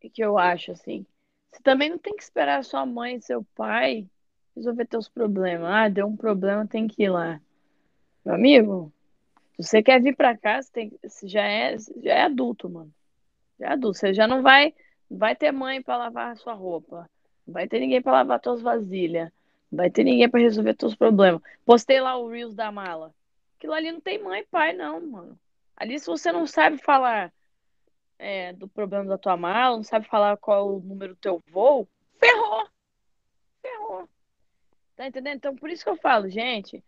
Que, que eu acho, assim. Você também não tem que esperar sua mãe e seu pai resolver teus problemas. Ah, deu um problema, tem que ir lá. Meu amigo, se você quer vir pra cá, você, tem, você já, é, já é adulto, mano. Já é adulto. Você já não vai, vai ter mãe para lavar a sua roupa. Vai ter ninguém para lavar suas vasilhas. Vai ter ninguém para resolver teus problemas. Postei lá o Reels da mala. Aquilo ali não tem mãe e pai, não, mano. Ali, se você não sabe falar é, do problema da tua mala, não sabe falar qual o número do teu voo, ferrou! Ferrou. Tá entendendo? Então, por isso que eu falo, gente,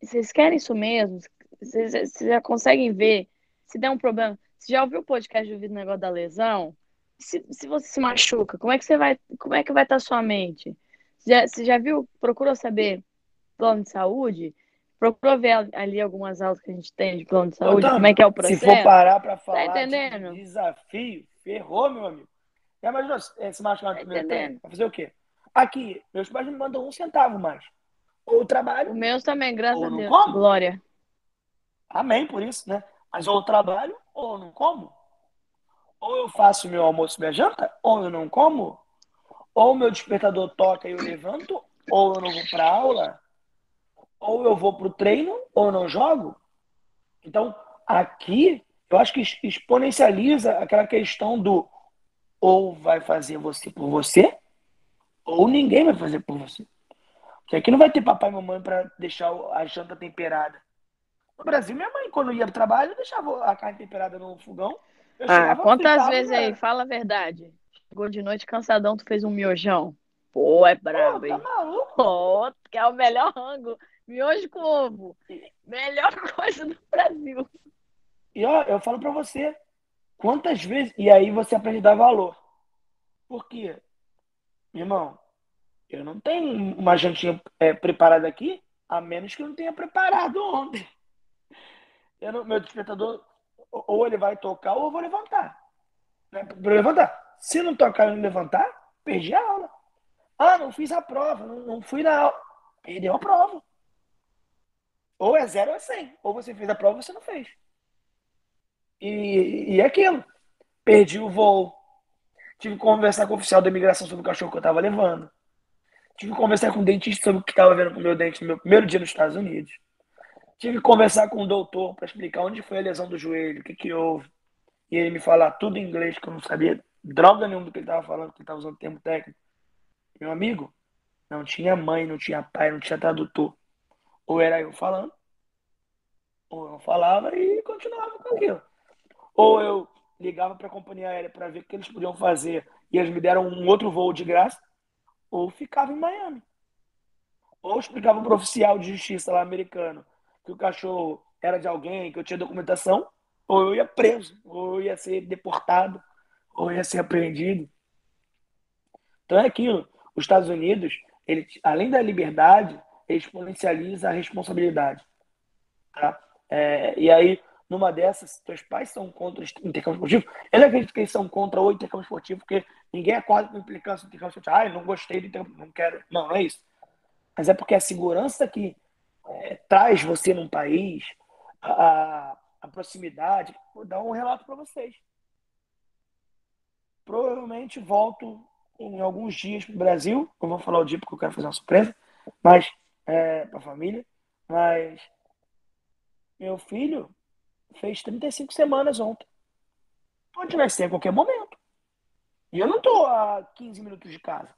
vocês querem isso mesmo? Vocês, vocês já conseguem ver? Se der um problema. Você já ouviu o podcast do negócio da lesão? Se, se você se machuca, como é que você vai. Como é que vai estar sua mente? Já, você já viu, procurou saber plano de saúde? Procurou ver ali algumas aulas que a gente tem de plano de saúde, então, como é que é o processo? Se for parar para tá falar tá entendendo? de desafio, ferrou, meu amigo. Já imaginou esse machucar no tá primeiro? Vai fazer o quê? Aqui, meus pais não me mandam um centavo mais. Ou trabalho. O meus também, graças a Deus. Como. Glória. Amém por isso, né? Mas ou trabalho ou não como. Ou eu faço meu almoço minha janta, ou eu não como ou meu despertador toca e eu levanto, ou eu não vou para aula, ou eu vou para o treino, ou não jogo. Então, aqui, eu acho que exponencializa aquela questão do ou vai fazer você por você, ou ninguém vai fazer por você. Porque aqui não vai ter papai e mamãe para deixar a janta temperada. No Brasil, minha mãe, quando ia para o trabalho, deixava a carne temperada no fogão. Ah, quantas vezes aí? Fala a verdade. Chegou de noite cansadão, tu fez um miojão. Pô, é brabo, hein? Tá maluco? Pô, que é o melhor rango. Miojo com ovo. Melhor *laughs* coisa do Brasil. E ó, eu falo pra você, quantas vezes. E aí você aprende a dar valor. Por quê? Irmão, eu não tenho uma jantinha é, preparada aqui, a menos que eu não tenha preparado ontem. Eu não, meu despertador, ou ele vai tocar, ou eu vou levantar. Né? Pra levantar. Se não tocar e levantar, perdi a aula. Ah, não fiz a prova, não, não fui na aula. Perdeu a prova. Ou é zero ou é cem. Ou você fez a prova ou você não fez. E, e é aquilo. Perdi o voo. Tive que conversar com o oficial da imigração sobre o cachorro que eu estava levando. Tive que conversar com o dentista sobre o que estava vendo com o meu dente no meu primeiro dia nos Estados Unidos. Tive que conversar com o doutor para explicar onde foi a lesão do joelho, o que, que houve. E ele me falar tudo em inglês, que eu não sabia droga nenhuma do que ele estava falando, que ele estava usando termo técnico. Meu amigo, não tinha mãe, não tinha pai, não tinha tradutor. Ou era eu falando, ou eu não falava e continuava com aquilo. Ou eu ligava para a companhia aérea para ver o que eles podiam fazer e eles me deram um outro voo de graça, ou ficava em Miami. Ou explicava para o oficial de justiça lá americano que o cachorro era de alguém, que eu tinha documentação, ou eu ia preso, ou eu ia ser deportado, ou ia ser apreendido. Então é aquilo. Os Estados Unidos, ele, além da liberdade, exponencializa a responsabilidade. Tá? É, e aí, numa dessas, teus pais são contra o intercâmbio esportivo. Eu não acredito que eles são contra o intercâmbio esportivo, porque ninguém é quase com implicância do intercâmbio esportivo. Ah, não gostei do intercâmbio, não quero. Não, não é isso. Mas é porque a segurança que é, traz você num país, a, a proximidade, vou dar um relato para vocês. Provavelmente volto em alguns dias para o Brasil. Eu vou falar o dia porque eu quero fazer uma surpresa, mas é, para a família. Mas meu filho fez 35 semanas ontem. Pode nascer a qualquer momento. E eu não estou a 15 minutos de casa.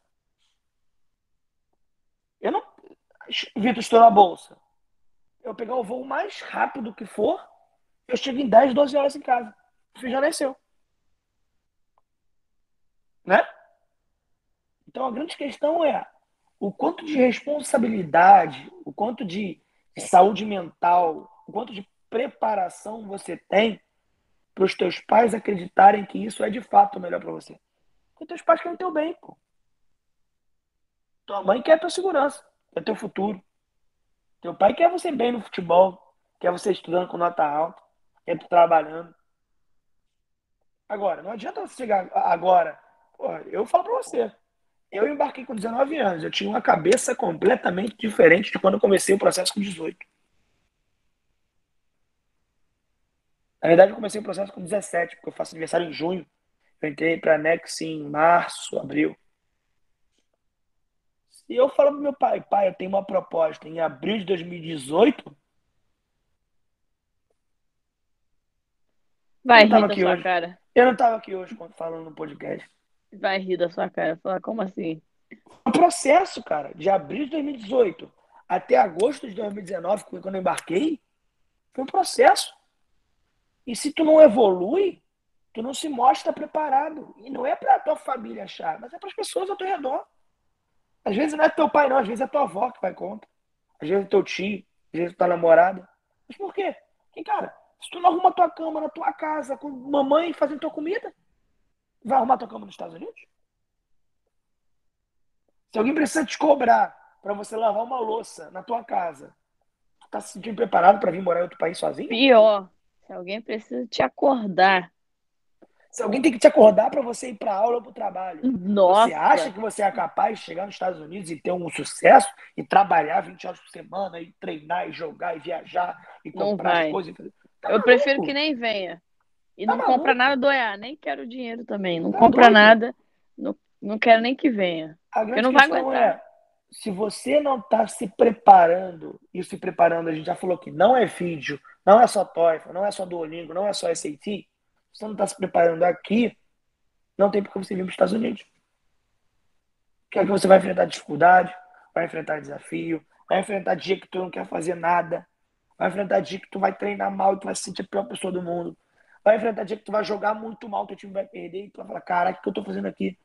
Eu não. Vitor, estou na bolsa. Eu pegar o voo mais rápido que for, eu chego em 10, 12 horas em casa. O filho já nasceu. Né? Então a grande questão é o quanto de responsabilidade, o quanto de saúde mental, o quanto de preparação você tem para os teus pais acreditarem que isso é de fato o melhor para você. Porque teus pais querem teu bem, pô. Tua mãe quer tua segurança, quer teu futuro. Teu pai quer você bem no futebol, quer você estudando com nota alta, quer tu trabalhando. Agora, não adianta você chegar agora. Pô, eu falo para você. Eu embarquei com 19 anos. Eu tinha uma cabeça completamente diferente de quando eu comecei o processo com 18. Na verdade, eu comecei o processo com 17, porque eu faço aniversário em junho. Eu entrei para a Nex em março, abril. E eu falo pro meu pai, pai, eu tenho uma proposta em abril de 2018. Vai rir da sua hoje. cara. Eu não estava aqui hoje falando no podcast. Vai rir da sua cara. Fala, como assim? O processo, cara, de abril de 2018 até agosto de 2019, quando eu embarquei, foi um processo. E se tu não evolui, tu não se mostra preparado. E não é para tua família achar, mas é para as pessoas ao teu redor. Às vezes não é teu pai, não, às vezes é tua avó que vai contra. Às vezes é teu tio, às vezes é tua namorada. Mas por quê? Porque, cara, se tu não arruma tua cama na tua casa com mamãe fazendo tua comida, vai arrumar tua cama nos Estados Unidos? Se alguém precisa te cobrar para você lavar uma louça na tua casa, tu tá se sentindo preparado para vir morar em outro país sozinho? Pior. Se alguém precisa te acordar. Se alguém tem que te acordar para você ir para aula ou para o trabalho. Nossa. Você acha que você é capaz de chegar nos Estados Unidos e ter um sucesso e trabalhar 20 horas por semana e treinar e jogar e viajar e comprar as coisas? Tá Eu prefiro que nem venha. E tá não maluco? compra nada do EA, nem quero dinheiro também. Não tá compra doido? nada, não, não quero nem que venha. A grande não vai aguentar. É, se você não está se preparando, e se preparando, a gente já falou que não é vídeo, não é só TOEFL, não é só Duolingo, não é só SAT, você não está se preparando aqui, não tem porque você vir para os Estados Unidos. Que é que você vai enfrentar dificuldade, vai enfrentar desafio, vai enfrentar dia que tu não quer fazer nada, vai enfrentar dia que tu vai treinar mal e tu vai se sentir a pior pessoa do mundo, vai enfrentar dia que tu vai jogar muito mal, teu time vai perder e tu vai falar, caraca, o que eu tô fazendo aqui?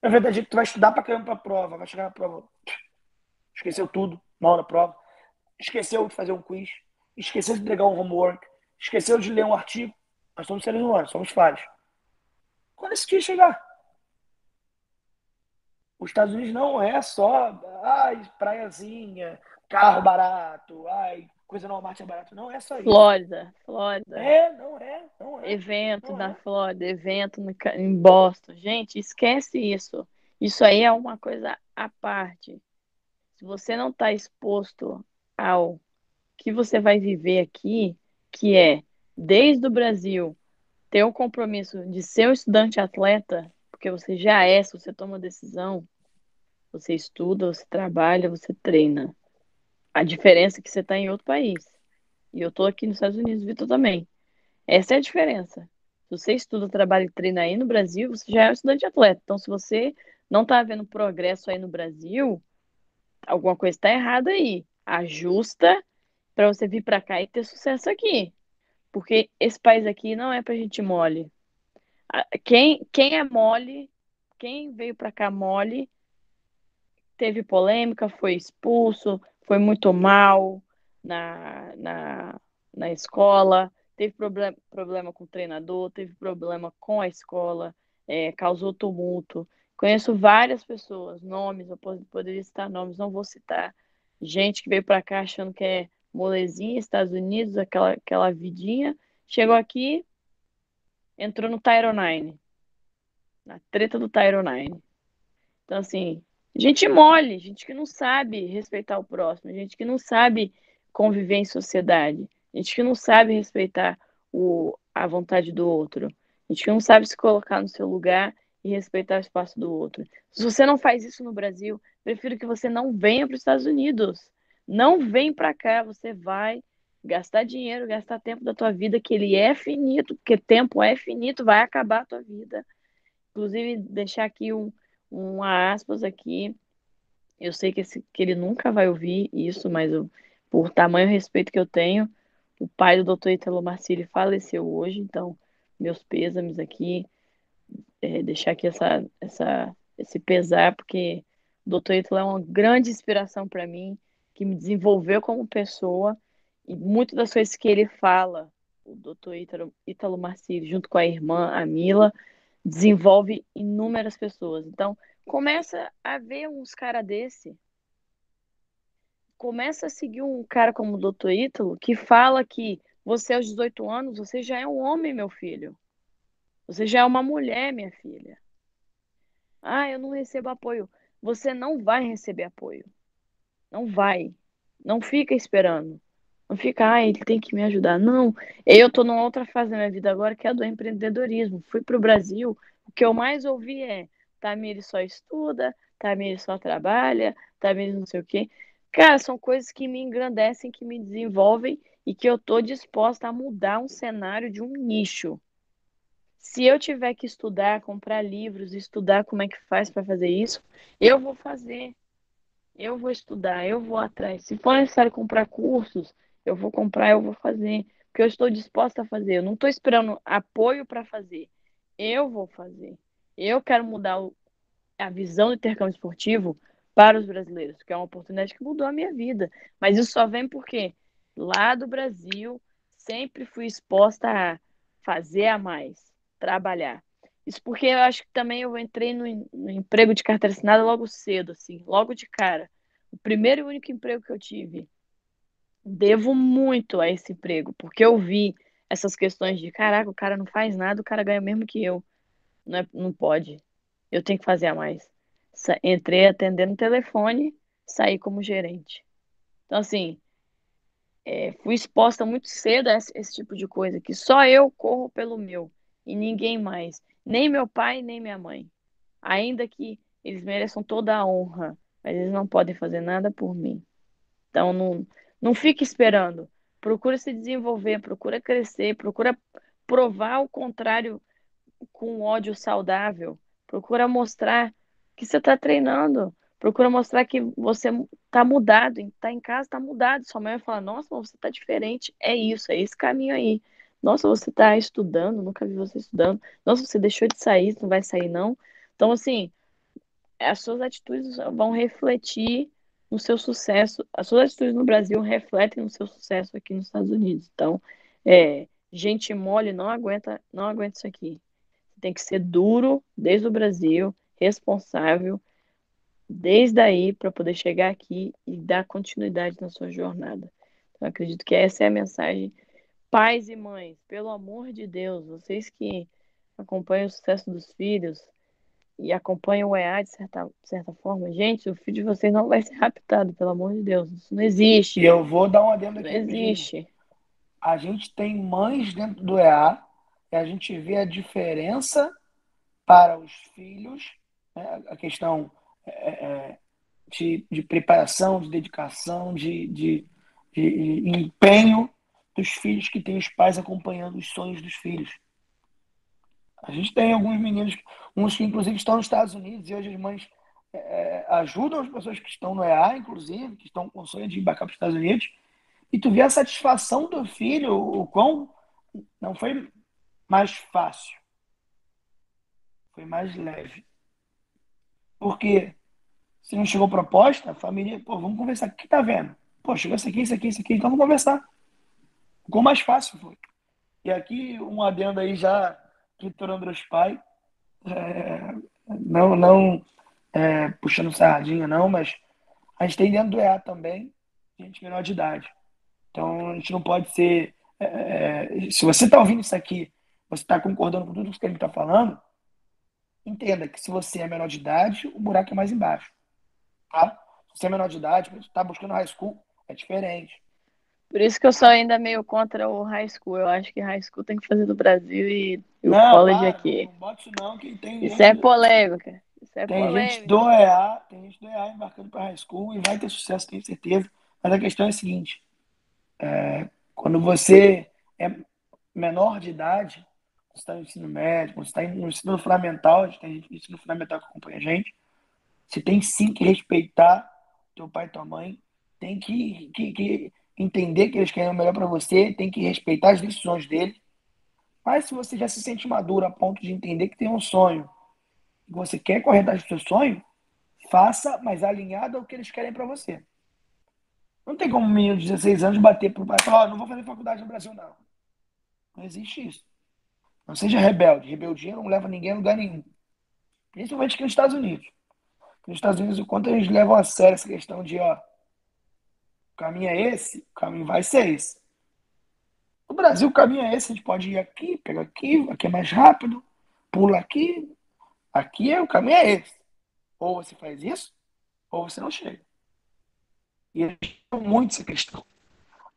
Vai enfrentar dia que tu vai estudar pra caramba pra prova, vai chegar na prova, *tsk* esqueceu tudo, mal na prova, esqueceu de fazer um quiz, esqueceu de entregar um homework, esqueceu de ler um artigo, nós somos seres humanos, somos falhos. Quando esse dia chegar? Os Estados Unidos não é só ai, praiazinha, carro barato, ai, coisa no Walmart é barato. Não é só isso. Flórida, Flórida. É, não é, não é. Evento não na é. Flórida, evento em Boston. Gente, esquece isso. Isso aí é uma coisa à parte. Se você não está exposto ao que você vai viver aqui, que é desde o Brasil ter o compromisso de ser um estudante atleta, porque você já é, se você toma decisão, você estuda, você trabalha, você treina. A diferença é que você está em outro país. E eu estou aqui nos Estados Unidos, Vitor também. Essa é a diferença. Se você estuda, trabalha e treina aí no Brasil, você já é um estudante atleta. Então, se você não está vendo progresso aí no Brasil, alguma coisa está errada aí. Ajusta para você vir para cá e ter sucesso aqui. Porque esse país aqui não é para gente mole. Quem, quem é mole, quem veio para cá mole, teve polêmica, foi expulso, foi muito mal na, na, na escola, teve problem, problema com o treinador, teve problema com a escola, é, causou tumulto. Conheço várias pessoas, nomes, eu poderia citar nomes, não vou citar. Gente que veio para cá achando que é molezinha, Estados Unidos, aquela, aquela vidinha, chegou aqui, entrou no Tyro 9, na treta do Tyro 9. Então, assim, gente mole, gente que não sabe respeitar o próximo, gente que não sabe conviver em sociedade, gente que não sabe respeitar o, a vontade do outro, gente que não sabe se colocar no seu lugar e respeitar o espaço do outro. Se você não faz isso no Brasil, prefiro que você não venha para os Estados Unidos. Não vem para cá, você vai gastar dinheiro, gastar tempo da tua vida, que ele é finito, porque tempo é finito, vai acabar a tua vida. Inclusive, deixar aqui um, um aspas aqui. Eu sei que, esse, que ele nunca vai ouvir isso, mas eu, por tamanho respeito que eu tenho, o pai do Dr. Italo Marcilli faleceu hoje, então meus pêsames aqui, é, deixar aqui essa, essa, esse pesar, porque o Dr. Italo é uma grande inspiração para mim, que me desenvolveu como pessoa, e muitas das coisas que ele fala, o Dr. Ítalo, Ítalo Marcilli, junto com a irmã, a Mila, desenvolve inúmeras pessoas. Então, começa a ver uns cara desse. Começa a seguir um cara como o Dr. Ítalo, que fala que você aos 18 anos, você já é um homem, meu filho. Você já é uma mulher, minha filha. Ah, eu não recebo apoio. Você não vai receber apoio. Não vai. Não fica esperando. Não fica, ah, ele tem que me ajudar. Não, eu tô numa outra fase da minha vida agora que é a do empreendedorismo. Fui pro Brasil, o que eu mais ouvi é: Tamir só estuda, Tamir só trabalha, Tamir não sei o quê. Cara, são coisas que me engrandecem, que me desenvolvem e que eu tô disposta a mudar um cenário de um nicho. Se eu tiver que estudar, comprar livros, estudar como é que faz para fazer isso, eu vou fazer. Eu vou estudar, eu vou atrás. Se for necessário comprar cursos, eu vou comprar, eu vou fazer, porque eu estou disposta a fazer. Eu não estou esperando apoio para fazer. Eu vou fazer. Eu quero mudar o, a visão do intercâmbio esportivo para os brasileiros, que é uma oportunidade que mudou a minha vida. Mas isso só vem porque lá do Brasil sempre fui exposta a fazer a mais, trabalhar. Isso porque eu acho que também eu entrei no, no emprego de carteira assinada logo cedo, assim, logo de cara. O primeiro e único emprego que eu tive devo muito a esse emprego, porque eu vi essas questões de caraca, o cara não faz nada, o cara ganha mesmo que eu. Não, é, não pode. Eu tenho que fazer a mais. Entrei atendendo o telefone, saí como gerente. Então, assim, é, fui exposta muito cedo a esse, esse, tipo de coisa, que só eu corro pelo meu e ninguém mais. Nem meu pai, nem minha mãe. Ainda que eles mereçam toda a honra, mas eles não podem fazer nada por mim. Então, não, não fique esperando. Procura se desenvolver, procura crescer, procura provar o contrário com ódio saudável. Procura mostrar que você está treinando. Procura mostrar que você está mudado, está em casa, está mudado. Sua mãe vai falar: Nossa, você está diferente. É isso, é esse caminho aí. Nossa, você está estudando, nunca vi você estudando. Nossa, você deixou de sair, não vai sair, não. Então, assim, as suas atitudes vão refletir no seu sucesso. As suas atitudes no Brasil refletem no seu sucesso aqui nos Estados Unidos. Então, é, gente mole não aguenta, não aguenta isso aqui. Tem que ser duro desde o Brasil, responsável desde aí para poder chegar aqui e dar continuidade na sua jornada. Então, acredito que essa é a mensagem. Pais e mães, pelo amor de Deus, vocês que acompanham o sucesso dos filhos, e acompanha o EA de certa, de certa forma, gente, o filho de vocês não vai ser raptado, pelo amor de Deus. Isso não existe. E eu vou dar uma adendo aqui. Não existe. A gente tem mães dentro do EA e a gente vê a diferença para os filhos, né? a questão é, é, de, de, preparação, de dedicação, de, de, de empenho dos filhos que têm os pais acompanhando os sonhos dos filhos. A gente tem alguns meninos, uns que inclusive estão nos Estados Unidos e hoje as mães é, ajudam as pessoas que estão no EA, inclusive, que estão com sonho de embarcar para os Estados Unidos, e tu vê a satisfação do filho, o quão não foi mais fácil, foi mais leve. Porque se não chegou proposta, a família, pô, vamos conversar. O que tá vendo? Pô, chegou isso aqui, isso aqui, isso aqui, então vamos conversar. Ficou mais fácil, foi. E aqui um adendo aí já Vitor Andros Pai, é, não, não é, puxando sardinha, não, mas a gente tem dentro do EA também gente menor de idade. Então a gente não pode ser. É, é se você está ouvindo isso aqui, você está concordando com tudo que ele está falando, entenda que se você é menor de idade, o buraco é mais embaixo. Tá? Se você é menor de idade, está buscando high school, é diferente. Por isso que eu sou ainda meio contra o high school. Eu acho que high school tem que fazer no Brasil e, e o não, college para, aqui. Não bote não, que tem Isso é polêmica. Isso é tem polêmica. gente do EA, tem gente do EA embarcando para high school e vai ter sucesso, tenho certeza. Mas a questão é a seguinte: é, quando você é menor de idade, você está no ensino médio, você está no ensino fundamental, a gente tem gente no ensino fundamental que acompanha a gente, você tem sim que respeitar teu pai e tua mãe, tem que, que, que entender que eles querem o melhor para você, tem que respeitar as decisões deles. Mas se você já se sente maduro a ponto de entender que tem um sonho, e você quer correr atrás do seu sonho, faça, mas alinhado ao que eles querem para você. Não tem como um menino de 16 anos bater pro pai e falar, oh, não vou fazer faculdade no Brasil, não. Não existe isso. Não seja rebelde. Rebeldia não leva ninguém a lugar nenhum. Principalmente aqui nos Estados Unidos. Nos Estados Unidos, o quanto eles levam a sério essa questão de, ó, caminho é esse, o caminho vai ser esse. No Brasil, o caminho é esse, a gente pode ir aqui, pega aqui, aqui é mais rápido, pula aqui, aqui é o caminho é esse. Ou você faz isso, ou você não chega. E eles muito essa questão.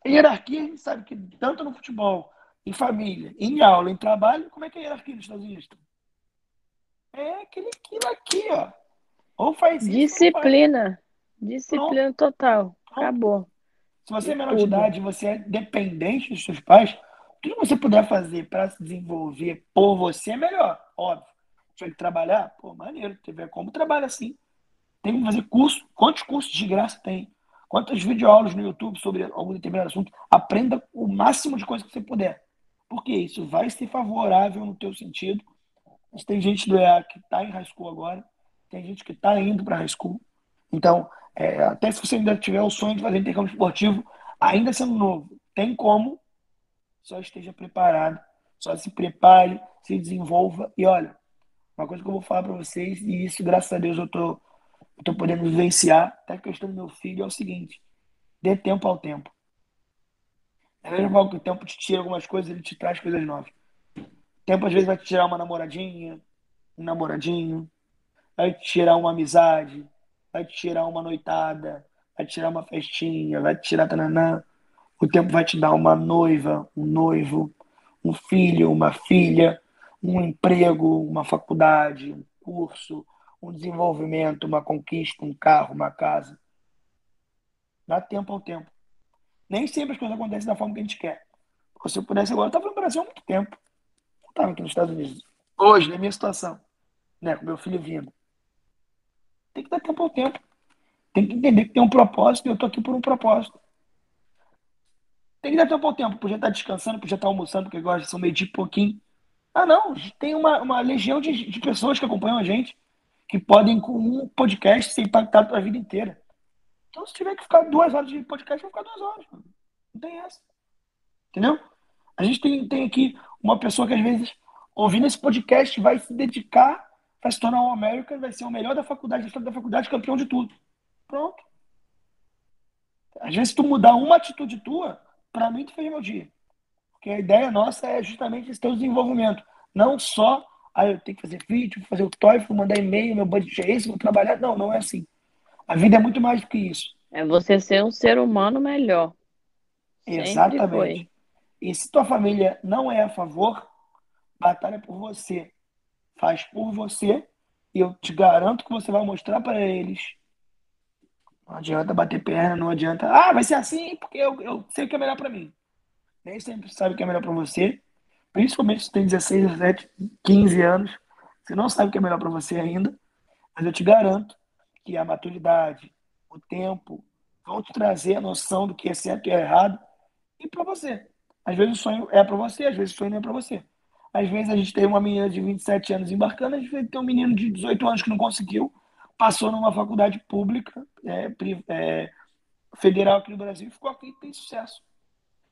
A hierarquia, a gente sabe que tanto no futebol, em família, em aula, em trabalho, como é que é a hierarquia nos Estados Unidos? É aquele aquilo aqui, ó. Ou faz isso. Disciplina. Faz. Disciplina Pronto. total. Acabou. Se você é menor de idade, você é dependente dos seus pais, o que você puder fazer para se desenvolver por você é melhor, óbvio. Tiver que trabalhar, pô, maneiro, tiver como trabalha assim. Tem que fazer curso. Quantos cursos de graça tem? Quantas videoaulas no YouTube sobre algum determinado assunto? Aprenda o máximo de coisa que você puder. Porque isso vai ser favorável no teu sentido. Mas tem gente do EA que está em high school agora, tem gente que está indo para high school. Então, é, até se você ainda tiver o sonho de fazer intercâmbio esportivo, ainda sendo novo, tem como, só esteja preparado, só se prepare, se desenvolva. E olha, uma coisa que eu vou falar para vocês, e isso, graças a Deus, eu tô, eu tô podendo vivenciar, até a questão do meu filho, é o seguinte: dê tempo ao tempo. É mesmo que o tempo te tira algumas coisas, ele te traz coisas novas. O tempo, às vezes, vai te tirar uma namoradinha, um namoradinho, vai te tirar uma amizade, vai te tirar uma noitada, vai te tirar uma festinha, vai te tirar tananã. O tempo vai te dar uma noiva, um noivo, um filho, uma filha, um emprego, uma faculdade, um curso, um desenvolvimento, uma conquista, um carro, uma casa. Dá tempo ao tempo. Nem sempre as coisas acontecem da forma que a gente quer. Se eu pudesse agora, eu estava no Brasil há muito tempo. Eu estava aqui nos Estados Unidos. Hoje, na minha situação, né, com meu filho vindo. Tem que dar tempo ao tempo. Tem que entender que tem um propósito e eu estou aqui por um propósito. Tem que dar tempo ao tempo. Podia estar descansando, podia estar almoçando, porque agora são meio de pouquinho. Ah, não. Tem uma, uma legião de, de pessoas que acompanham a gente que podem, com um podcast, ser impactado para a vida inteira. Então, se tiver que ficar duas horas de podcast, vai ficar duas horas. Não tem essa. Entendeu? A gente tem, tem aqui uma pessoa que, às vezes, ouvindo esse podcast, vai se dedicar vai se tornar um América, vai ser o melhor da faculdade, da faculdade, campeão de tudo. Pronto. Às vezes, tu mudar uma atitude tua, para mim, tu fez meu dia. Porque a ideia nossa é justamente esse teu desenvolvimento. Não só, ah, eu tenho que fazer vídeo, fazer o TOEFL, mandar e-mail, meu budget é esse, vou trabalhar. Não, não é assim. A vida é muito mais do que isso. É você ser um ser humano melhor. Exatamente. E se tua família não é a favor, batalha por você. Faz por você e eu te garanto que você vai mostrar para eles. Não adianta bater perna, não adianta. Ah, vai ser assim porque eu, eu sei o que é melhor para mim. Nem sempre sabe o que é melhor para você. Principalmente se tem 16, 17, 15 anos. Você não sabe o que é melhor para você ainda. Mas eu te garanto que a maturidade, o tempo, vão te trazer a noção do que é certo e errado. E para você. Às vezes o sonho é para você, às vezes o sonho não é para você. Às vezes a gente tem uma menina de 27 anos embarcando, às vezes tem um menino de 18 anos que não conseguiu, passou numa faculdade pública, é, é, federal aqui no Brasil, e ficou aqui e tem sucesso.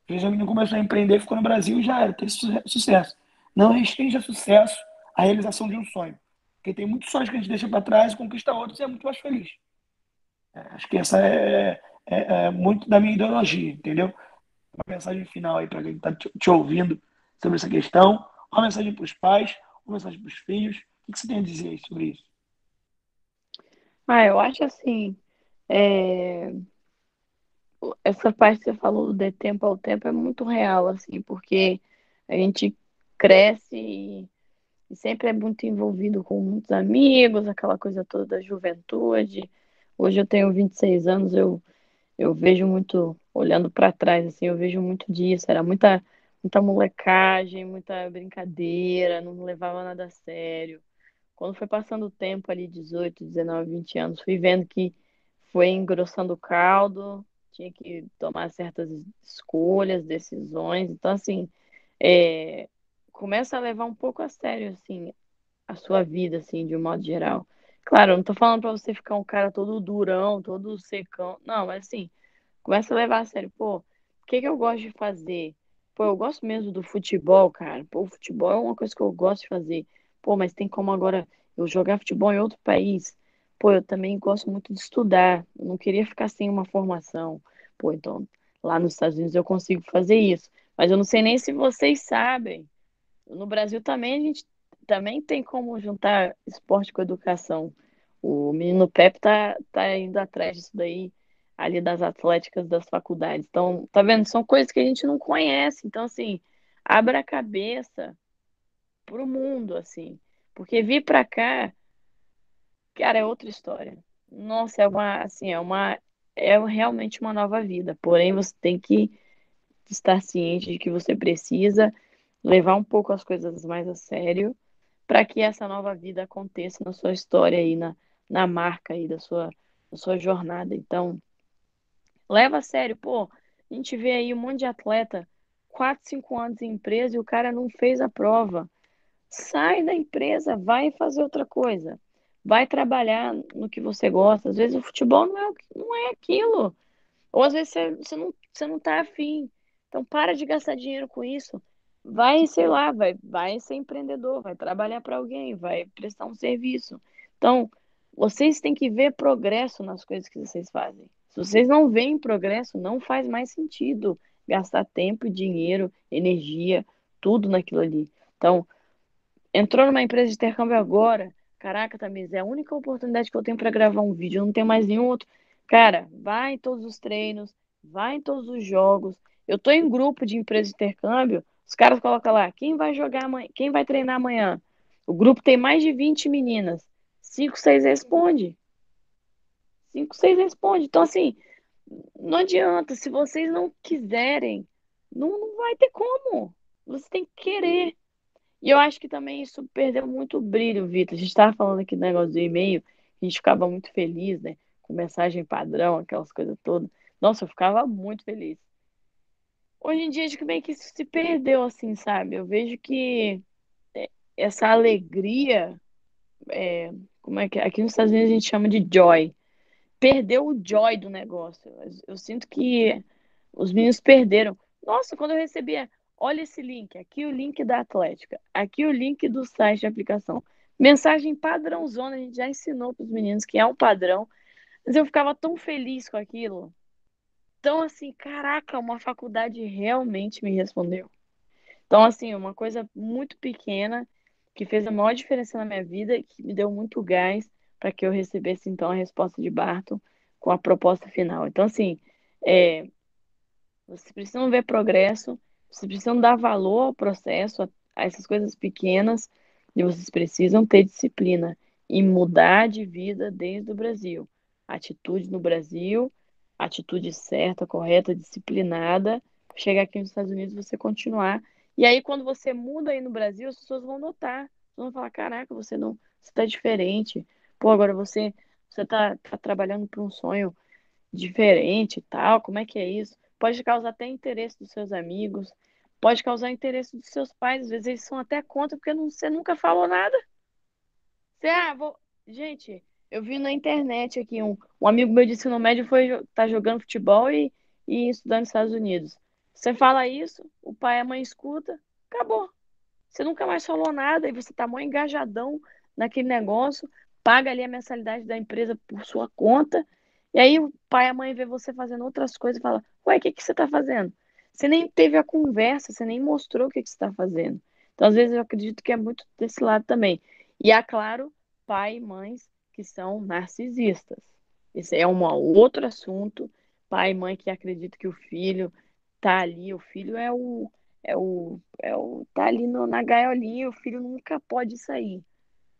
Às vezes o menino começou a empreender, ficou no Brasil e já era, tem sucesso. Não restringe sucesso a realização de um sonho. Porque tem muitos sonhos que a gente deixa para trás conquista outros e é muito mais feliz. É, acho que essa é, é, é, muito da minha ideologia, entendeu? Uma mensagem final aí para quem está te, te ouvindo sobre essa questão uma mensagem para os pais, uma mensagem para os filhos. O que você tem a dizer sobre isso? Ah, eu acho assim. É... Essa parte que você falou do tempo ao tempo é muito real, assim, porque a gente cresce e, e sempre é muito envolvido com muitos amigos, aquela coisa toda da juventude. Hoje eu tenho 26 anos, eu, eu vejo muito, olhando para trás, assim, eu vejo muito disso. Era muita muita molecagem, muita brincadeira, não levava nada a sério. Quando foi passando o tempo ali, 18, 19, 20 anos, fui vendo que foi engrossando o caldo, tinha que tomar certas escolhas, decisões. Então, assim, é, começa a levar um pouco a sério, assim, a sua vida, assim, de um modo geral. Claro, não tô falando para você ficar um cara todo durão, todo secão. Não, mas assim, começa a levar a sério. Pô, o que que eu gosto de fazer? Pô, eu gosto mesmo do futebol, cara. Pô, o futebol é uma coisa que eu gosto de fazer. Pô, mas tem como agora eu jogar futebol em outro país? Pô, eu também gosto muito de estudar. Eu não queria ficar sem uma formação. Pô, então lá nos Estados Unidos eu consigo fazer isso. Mas eu não sei nem se vocês sabem. No Brasil também a gente também tem como juntar esporte com educação. O menino Pepe tá, tá indo atrás disso daí ali das atléticas das faculdades. Então, tá vendo? São coisas que a gente não conhece. Então, assim, abra a cabeça pro mundo, assim. Porque vir para cá, cara, é outra história. Nossa, é uma, assim, é uma, é realmente uma nova vida. Porém, você tem que estar ciente de que você precisa levar um pouco as coisas mais a sério para que essa nova vida aconteça na sua história aí, na, na marca aí da sua, da sua jornada. Então, Leva a sério, pô. A gente vê aí um monte de atleta, 4, 5 anos em empresa e o cara não fez a prova. Sai da empresa, vai fazer outra coisa. Vai trabalhar no que você gosta. Às vezes o futebol não é, não é aquilo. Ou às vezes você, você, não, você não tá afim. Então para de gastar dinheiro com isso. Vai, sei lá, vai, vai ser empreendedor, vai trabalhar para alguém, vai prestar um serviço. Então, vocês têm que ver progresso nas coisas que vocês fazem. Se vocês não veem progresso, não faz mais sentido gastar tempo, dinheiro, energia, tudo naquilo ali. Então, entrou numa empresa de intercâmbio agora, caraca, Tamires, é a única oportunidade que eu tenho para gravar um vídeo, eu não tenho mais nenhum outro. Cara, vai em todos os treinos, vai em todos os jogos. Eu tô em grupo de empresa de intercâmbio, os caras colocam lá, quem vai jogar amanhã, quem vai treinar amanhã? O grupo tem mais de 20 meninas. 5, 6 responde. 5, 6 responde. Então, assim, não adianta. Se vocês não quiserem, não, não vai ter como. Você tem que querer. E eu acho que também isso perdeu muito brilho, Vitor. A gente estava falando aqui do negócio do e-mail, a gente ficava muito feliz, né? Com mensagem padrão, aquelas coisas todas. Nossa, eu ficava muito feliz. Hoje em dia, acho que meio que isso se perdeu, assim, sabe? Eu vejo que é, essa alegria, é, como é que é? Aqui nos Estados Unidos a gente chama de joy perdeu o joy do negócio. Eu, eu sinto que os meninos perderam. Nossa, quando eu recebia, olha esse link, aqui o link da Atlética, aqui o link do site de aplicação. Mensagem padrãozona, a gente já ensinou para os meninos que é um padrão, mas eu ficava tão feliz com aquilo. Então, assim, caraca, uma faculdade realmente me respondeu. Então, assim, uma coisa muito pequena que fez a maior diferença na minha vida, que me deu muito gás para que eu recebesse então a resposta de Barton com a proposta final. Então, assim, é, vocês precisam ver progresso, vocês precisam dar valor ao processo, a, a essas coisas pequenas, E vocês precisam ter disciplina e mudar de vida desde o Brasil. Atitude no Brasil, atitude certa, correta, disciplinada. Chegar aqui nos Estados Unidos você continuar. E aí, quando você muda aí no Brasil, as pessoas vão notar. Vão falar: caraca, você não. Você tá diferente. Pô, agora você. Você tá, tá trabalhando para um sonho diferente e tal. Como é que é isso? Pode causar até interesse dos seus amigos pode causar interesse dos seus pais. Às vezes eles são até contra porque não, você nunca falou nada. Você, ah, vou... Gente, eu vi na internet aqui, um, um amigo meu de ensino médio foi tá jogando futebol e, e estudando nos Estados Unidos. Você fala isso, o pai e a mãe escuta, acabou. Você nunca mais falou nada e você tá mó engajadão naquele negócio, paga ali a mensalidade da empresa por sua conta, e aí o pai e a mãe vê você fazendo outras coisas e fala, ué, o que, que você tá fazendo? Você nem teve a conversa, você nem mostrou o que, que você está fazendo. Então, às vezes, eu acredito que é muito desse lado também. E há, claro, pai e mães que são narcisistas. Esse é um outro assunto. Pai e mãe que acreditam que o filho tá ali, o filho é o é o, é o tá ali no, na gaiolinha, o filho nunca pode sair.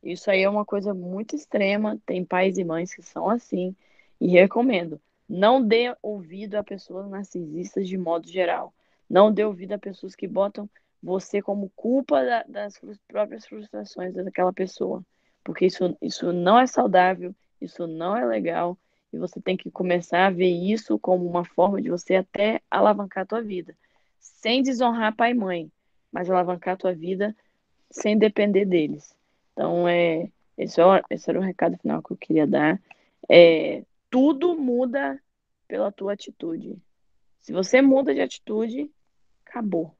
Isso aí é uma coisa muito extrema. Tem pais e mães que são assim e recomendo. Não dê ouvido a pessoas narcisistas de modo geral. Não dê ouvido a pessoas que botam você como culpa da, das próprias frustrações daquela pessoa. Porque isso, isso não é saudável, isso não é legal. E você tem que começar a ver isso como uma forma de você até alavancar a tua vida. Sem desonrar pai e mãe, mas alavancar a tua vida sem depender deles. Então, é, esse, é, esse era o recado final que eu queria dar. É, tudo muda pela tua atitude. Se você muda de atitude, acabou.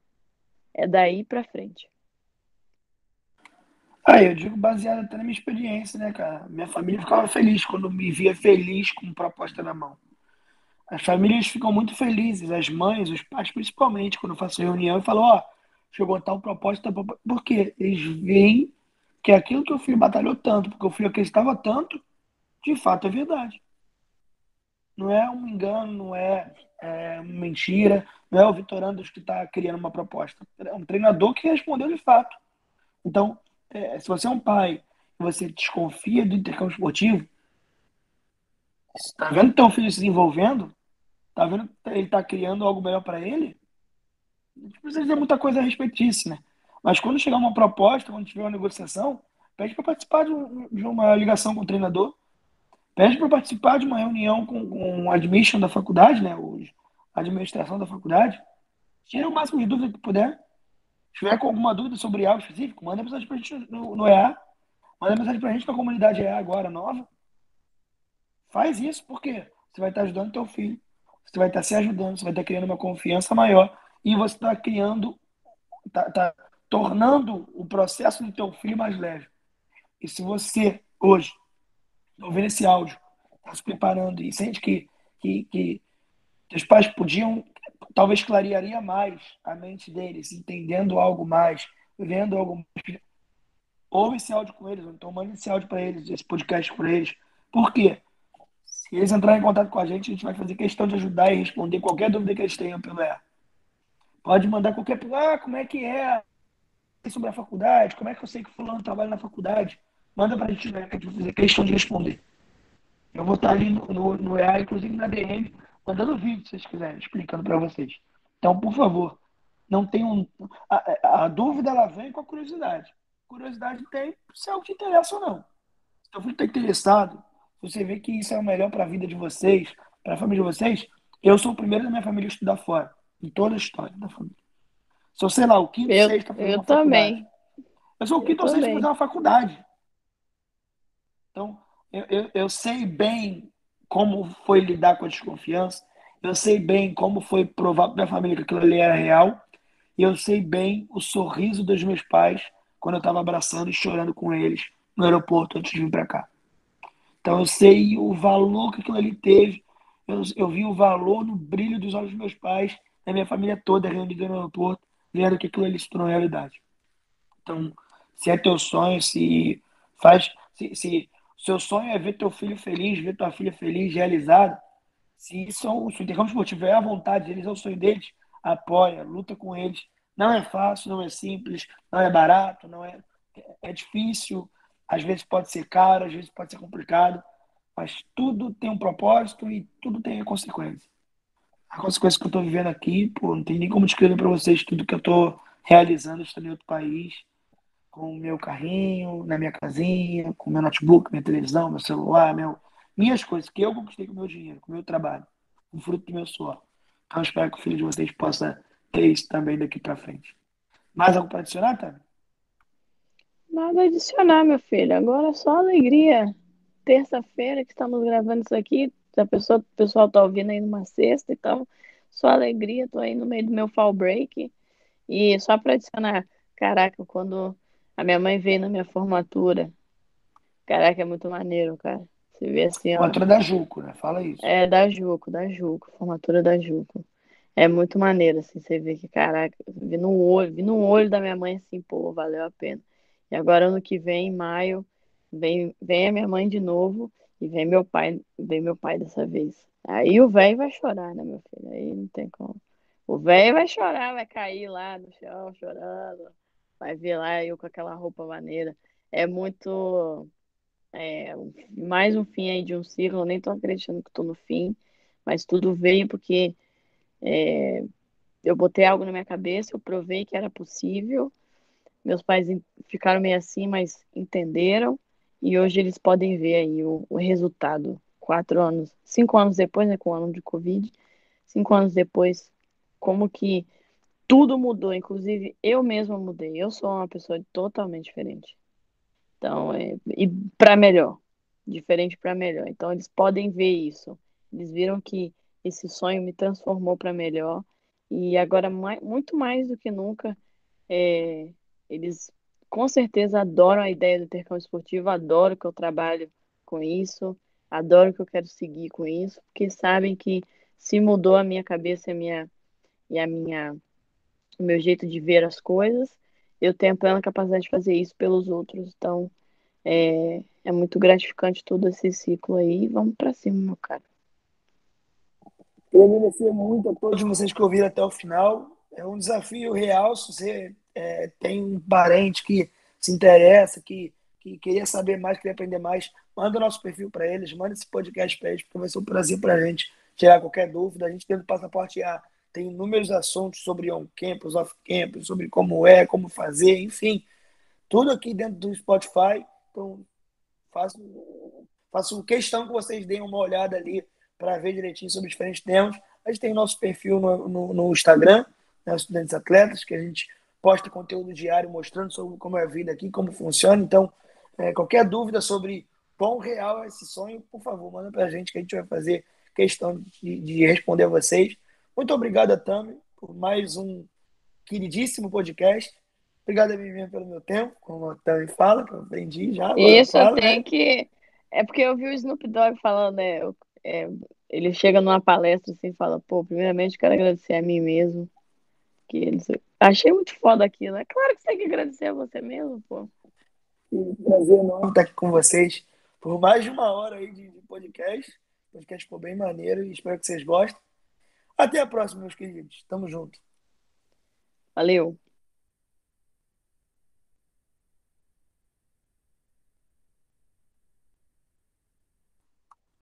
É daí para frente. Ah, eu digo baseado até na minha experiência, né, cara? Minha família ficava feliz quando me via feliz com proposta na mão. As famílias ficam muito felizes, as mães, os pais principalmente, quando eu faço reunião e falo, ó, oh, chegou tal proposta, por quê? Eles veem que aquilo que o filho batalhou tanto, porque o filho acreditava tanto, de fato é verdade. Não é um engano, não é, é mentira, não é o Vitor que está criando uma proposta. É um treinador que respondeu de fato. Então, é, se você é um pai e você desconfia do intercâmbio esportivo, está vendo teu filho se desenvolvendo, está vendo que ele está criando algo melhor para ele, não precisa dizer muita coisa a respeito disso, né? Mas quando chegar uma proposta, quando tiver uma negociação, pede para participar de, um, de, uma ligação com o treinador Pede para participar de uma reunião com, com o admission da faculdade, né? O, a administração da faculdade. Tira o máximo de dúvida que puder. Se tiver com alguma dúvida sobre algo específico, manda mensagem para a gente no, no EA. Manda mensagem para a gente na comunidade EA agora, nova. Faz isso porque você vai estar ajudando teu filho. Você vai estar se ajudando, você vai estar criando uma confiança maior. E você está criando, está tá tornando o processo do teu filho mais leve. E se você, hoje, ouvindo esse áudio, está se preparando e sente que, que, que os pais podiam, talvez clarearia mais a mente deles, entendendo algo mais, vendo algo mais. Ouve esse áudio com eles, então manda esse áudio para eles, esse podcast para eles. Por quê? Se eles entrarem em contato com a gente, a gente vai fazer questão de ajudar e responder qualquer dúvida que eles tenham pelo ER. Pode mandar qualquer. Ah, como é que é sobre a faculdade? Como é que eu sei que fulano trabalha na faculdade? Manda pra gente, né? Que a gente vai fazer questão de responder. Eu vou estar ali no, no, no EA, inclusive na DM, mandando vídeo, se vocês quiserem, explicando para vocês. Então, por favor, não tenham. A, a, dúvida ela vem com a curiosidade. Curiosidade tem se é algo te interessa ou não. Se você está interessado, você vê que isso é o melhor para a vida de vocês, para a família de vocês, eu sou o primeiro da minha família a estudar fora, em toda a história da família. Sou, sei lá, o quinto, eu, sexto fazer eu também. faculdade. Eu sou o quinto ou sexto fazer uma faculdade. Então, eu, eu, eu sei bem como foi lidar com a desconfiança, eu sei bem como foi provar para minha família que aquilo ali era real, e eu sei bem o sorriso dos meus pais quando eu estava abraçando e chorando com eles no aeroporto antes de vir para cá. Então eu sei o valor que aquilo ali teve, eu, eu vi o valor no brilho dos olhos dos meus pais, da minha família toda reunida no aeroporto, vendo que aquilo ali se tornou realidade. Então, se é teu sonho, se faz, se, se seu sonho é ver teu filho feliz, ver tua filha feliz, realizada. Se isso, se o intercâmbio esportivo é a vontade deles, é o sonho deles, apoia, luta com eles. Não é fácil, não é simples, não é barato, não é, é difícil, às vezes pode ser caro, às vezes pode ser complicado, mas tudo tem um propósito e tudo tem consequência. A consequência que eu estou vivendo aqui, pô, não tem nem como descrever para vocês tudo que eu estou realizando estando em outro país, com o meu carrinho, na minha casinha, com meu notebook, minha televisão, meu celular, meu, minhas coisas que eu conquistei com o meu dinheiro, com o meu trabalho, com o fruto do meu suor. Então eu espero que o filho de vocês possa ter isso também daqui para frente. Mais algo para adicionar, Tânia? Nada a adicionar, meu filho. Agora é só alegria. Terça-feira que estamos gravando isso aqui. A pessoa, o pessoal tá ouvindo aí numa sexta, então só alegria. Tô aí no meio do meu fall break. E só para adicionar, caraca, quando a minha mãe veio na minha formatura, caraca, é muito maneiro, cara. Você vê assim, ó. Formatura da Juco, né? Fala isso. É, da Juco, da Juco, formatura da Juco. É muito maneiro, assim, você vê que, caraca, vi no olho, vi no olho da minha mãe assim, pô, valeu a pena. E agora ano que vem, em maio, vem, vem a minha mãe de novo e vem meu pai, vem meu pai dessa vez. Aí o velho vai chorar, né, meu filho? Aí não tem como. O velho vai chorar, vai cair lá no chão chorando, vai ver lá eu com aquela roupa maneira. É muito. É, mais um fim aí de um ciclo, eu nem tô acreditando que tô no fim, mas tudo veio porque é, eu botei algo na minha cabeça, eu provei que era possível. Meus pais ficaram meio assim, mas entenderam. E hoje eles podem ver aí o, o resultado. Quatro anos, cinco anos depois, né, com o ano de Covid, cinco anos depois, como que tudo mudou. Inclusive, eu mesma mudei. Eu sou uma pessoa totalmente diferente. Então, é, e para melhor. Diferente para melhor. Então, eles podem ver isso. Eles viram que esse sonho me transformou para melhor. E agora, mais, muito mais do que nunca, é, eles com certeza adoram a ideia do intercâmbio esportivo, adoram que eu trabalho com isso, adoram que eu quero seguir com isso, porque sabem que se mudou a minha cabeça e a minha, e a minha, o meu jeito de ver as coisas, eu tenho a plena capacidade de fazer isso pelos outros. Então, é, é muito gratificante todo esse ciclo aí. Vamos para cima, meu cara. Queria agradecer muito a todos vocês que ouviram até o final. É um desafio real. Se você é, tem um parente que se interessa, que, que queria saber mais, queria aprender mais, manda o nosso perfil para eles, manda esse podcast para eles, porque vai ser um prazer para a gente tirar qualquer dúvida. A gente tem o Passaporte A tem inúmeros assuntos sobre on-campus, off-campus, sobre como é, como fazer, enfim. Tudo aqui dentro do Spotify. Então, faço, faço questão que vocês deem uma olhada ali para ver direitinho sobre diferentes temas. A gente tem o nosso perfil no, no, no Instagram, né, Estudantes Atletas, que a gente posta conteúdo diário mostrando sobre como é a vida aqui, como funciona. Então, é, qualquer dúvida sobre quão real é esse sonho, por favor, manda para a gente que a gente vai fazer questão de, de responder a vocês. Muito obrigado, Tami, por mais um queridíssimo podcast. Obrigado a mim pelo meu tempo, como a Tami fala, que eu aprendi já. Isso, eu tenho né? que. É porque eu vi o Snoop Dogg falando, né? é, ele chega numa palestra assim e fala, pô, primeiramente quero agradecer a mim mesmo. Que eles... Achei muito foda aquilo. É claro que você tem que agradecer a você mesmo, pô. Um prazer enorme estar aqui com vocês por mais de uma hora aí de, podcast. O podcast ficou bem maneiro e espero que vocês gostem. Até a próxima, meus queridos. Tamo junto. Valeu.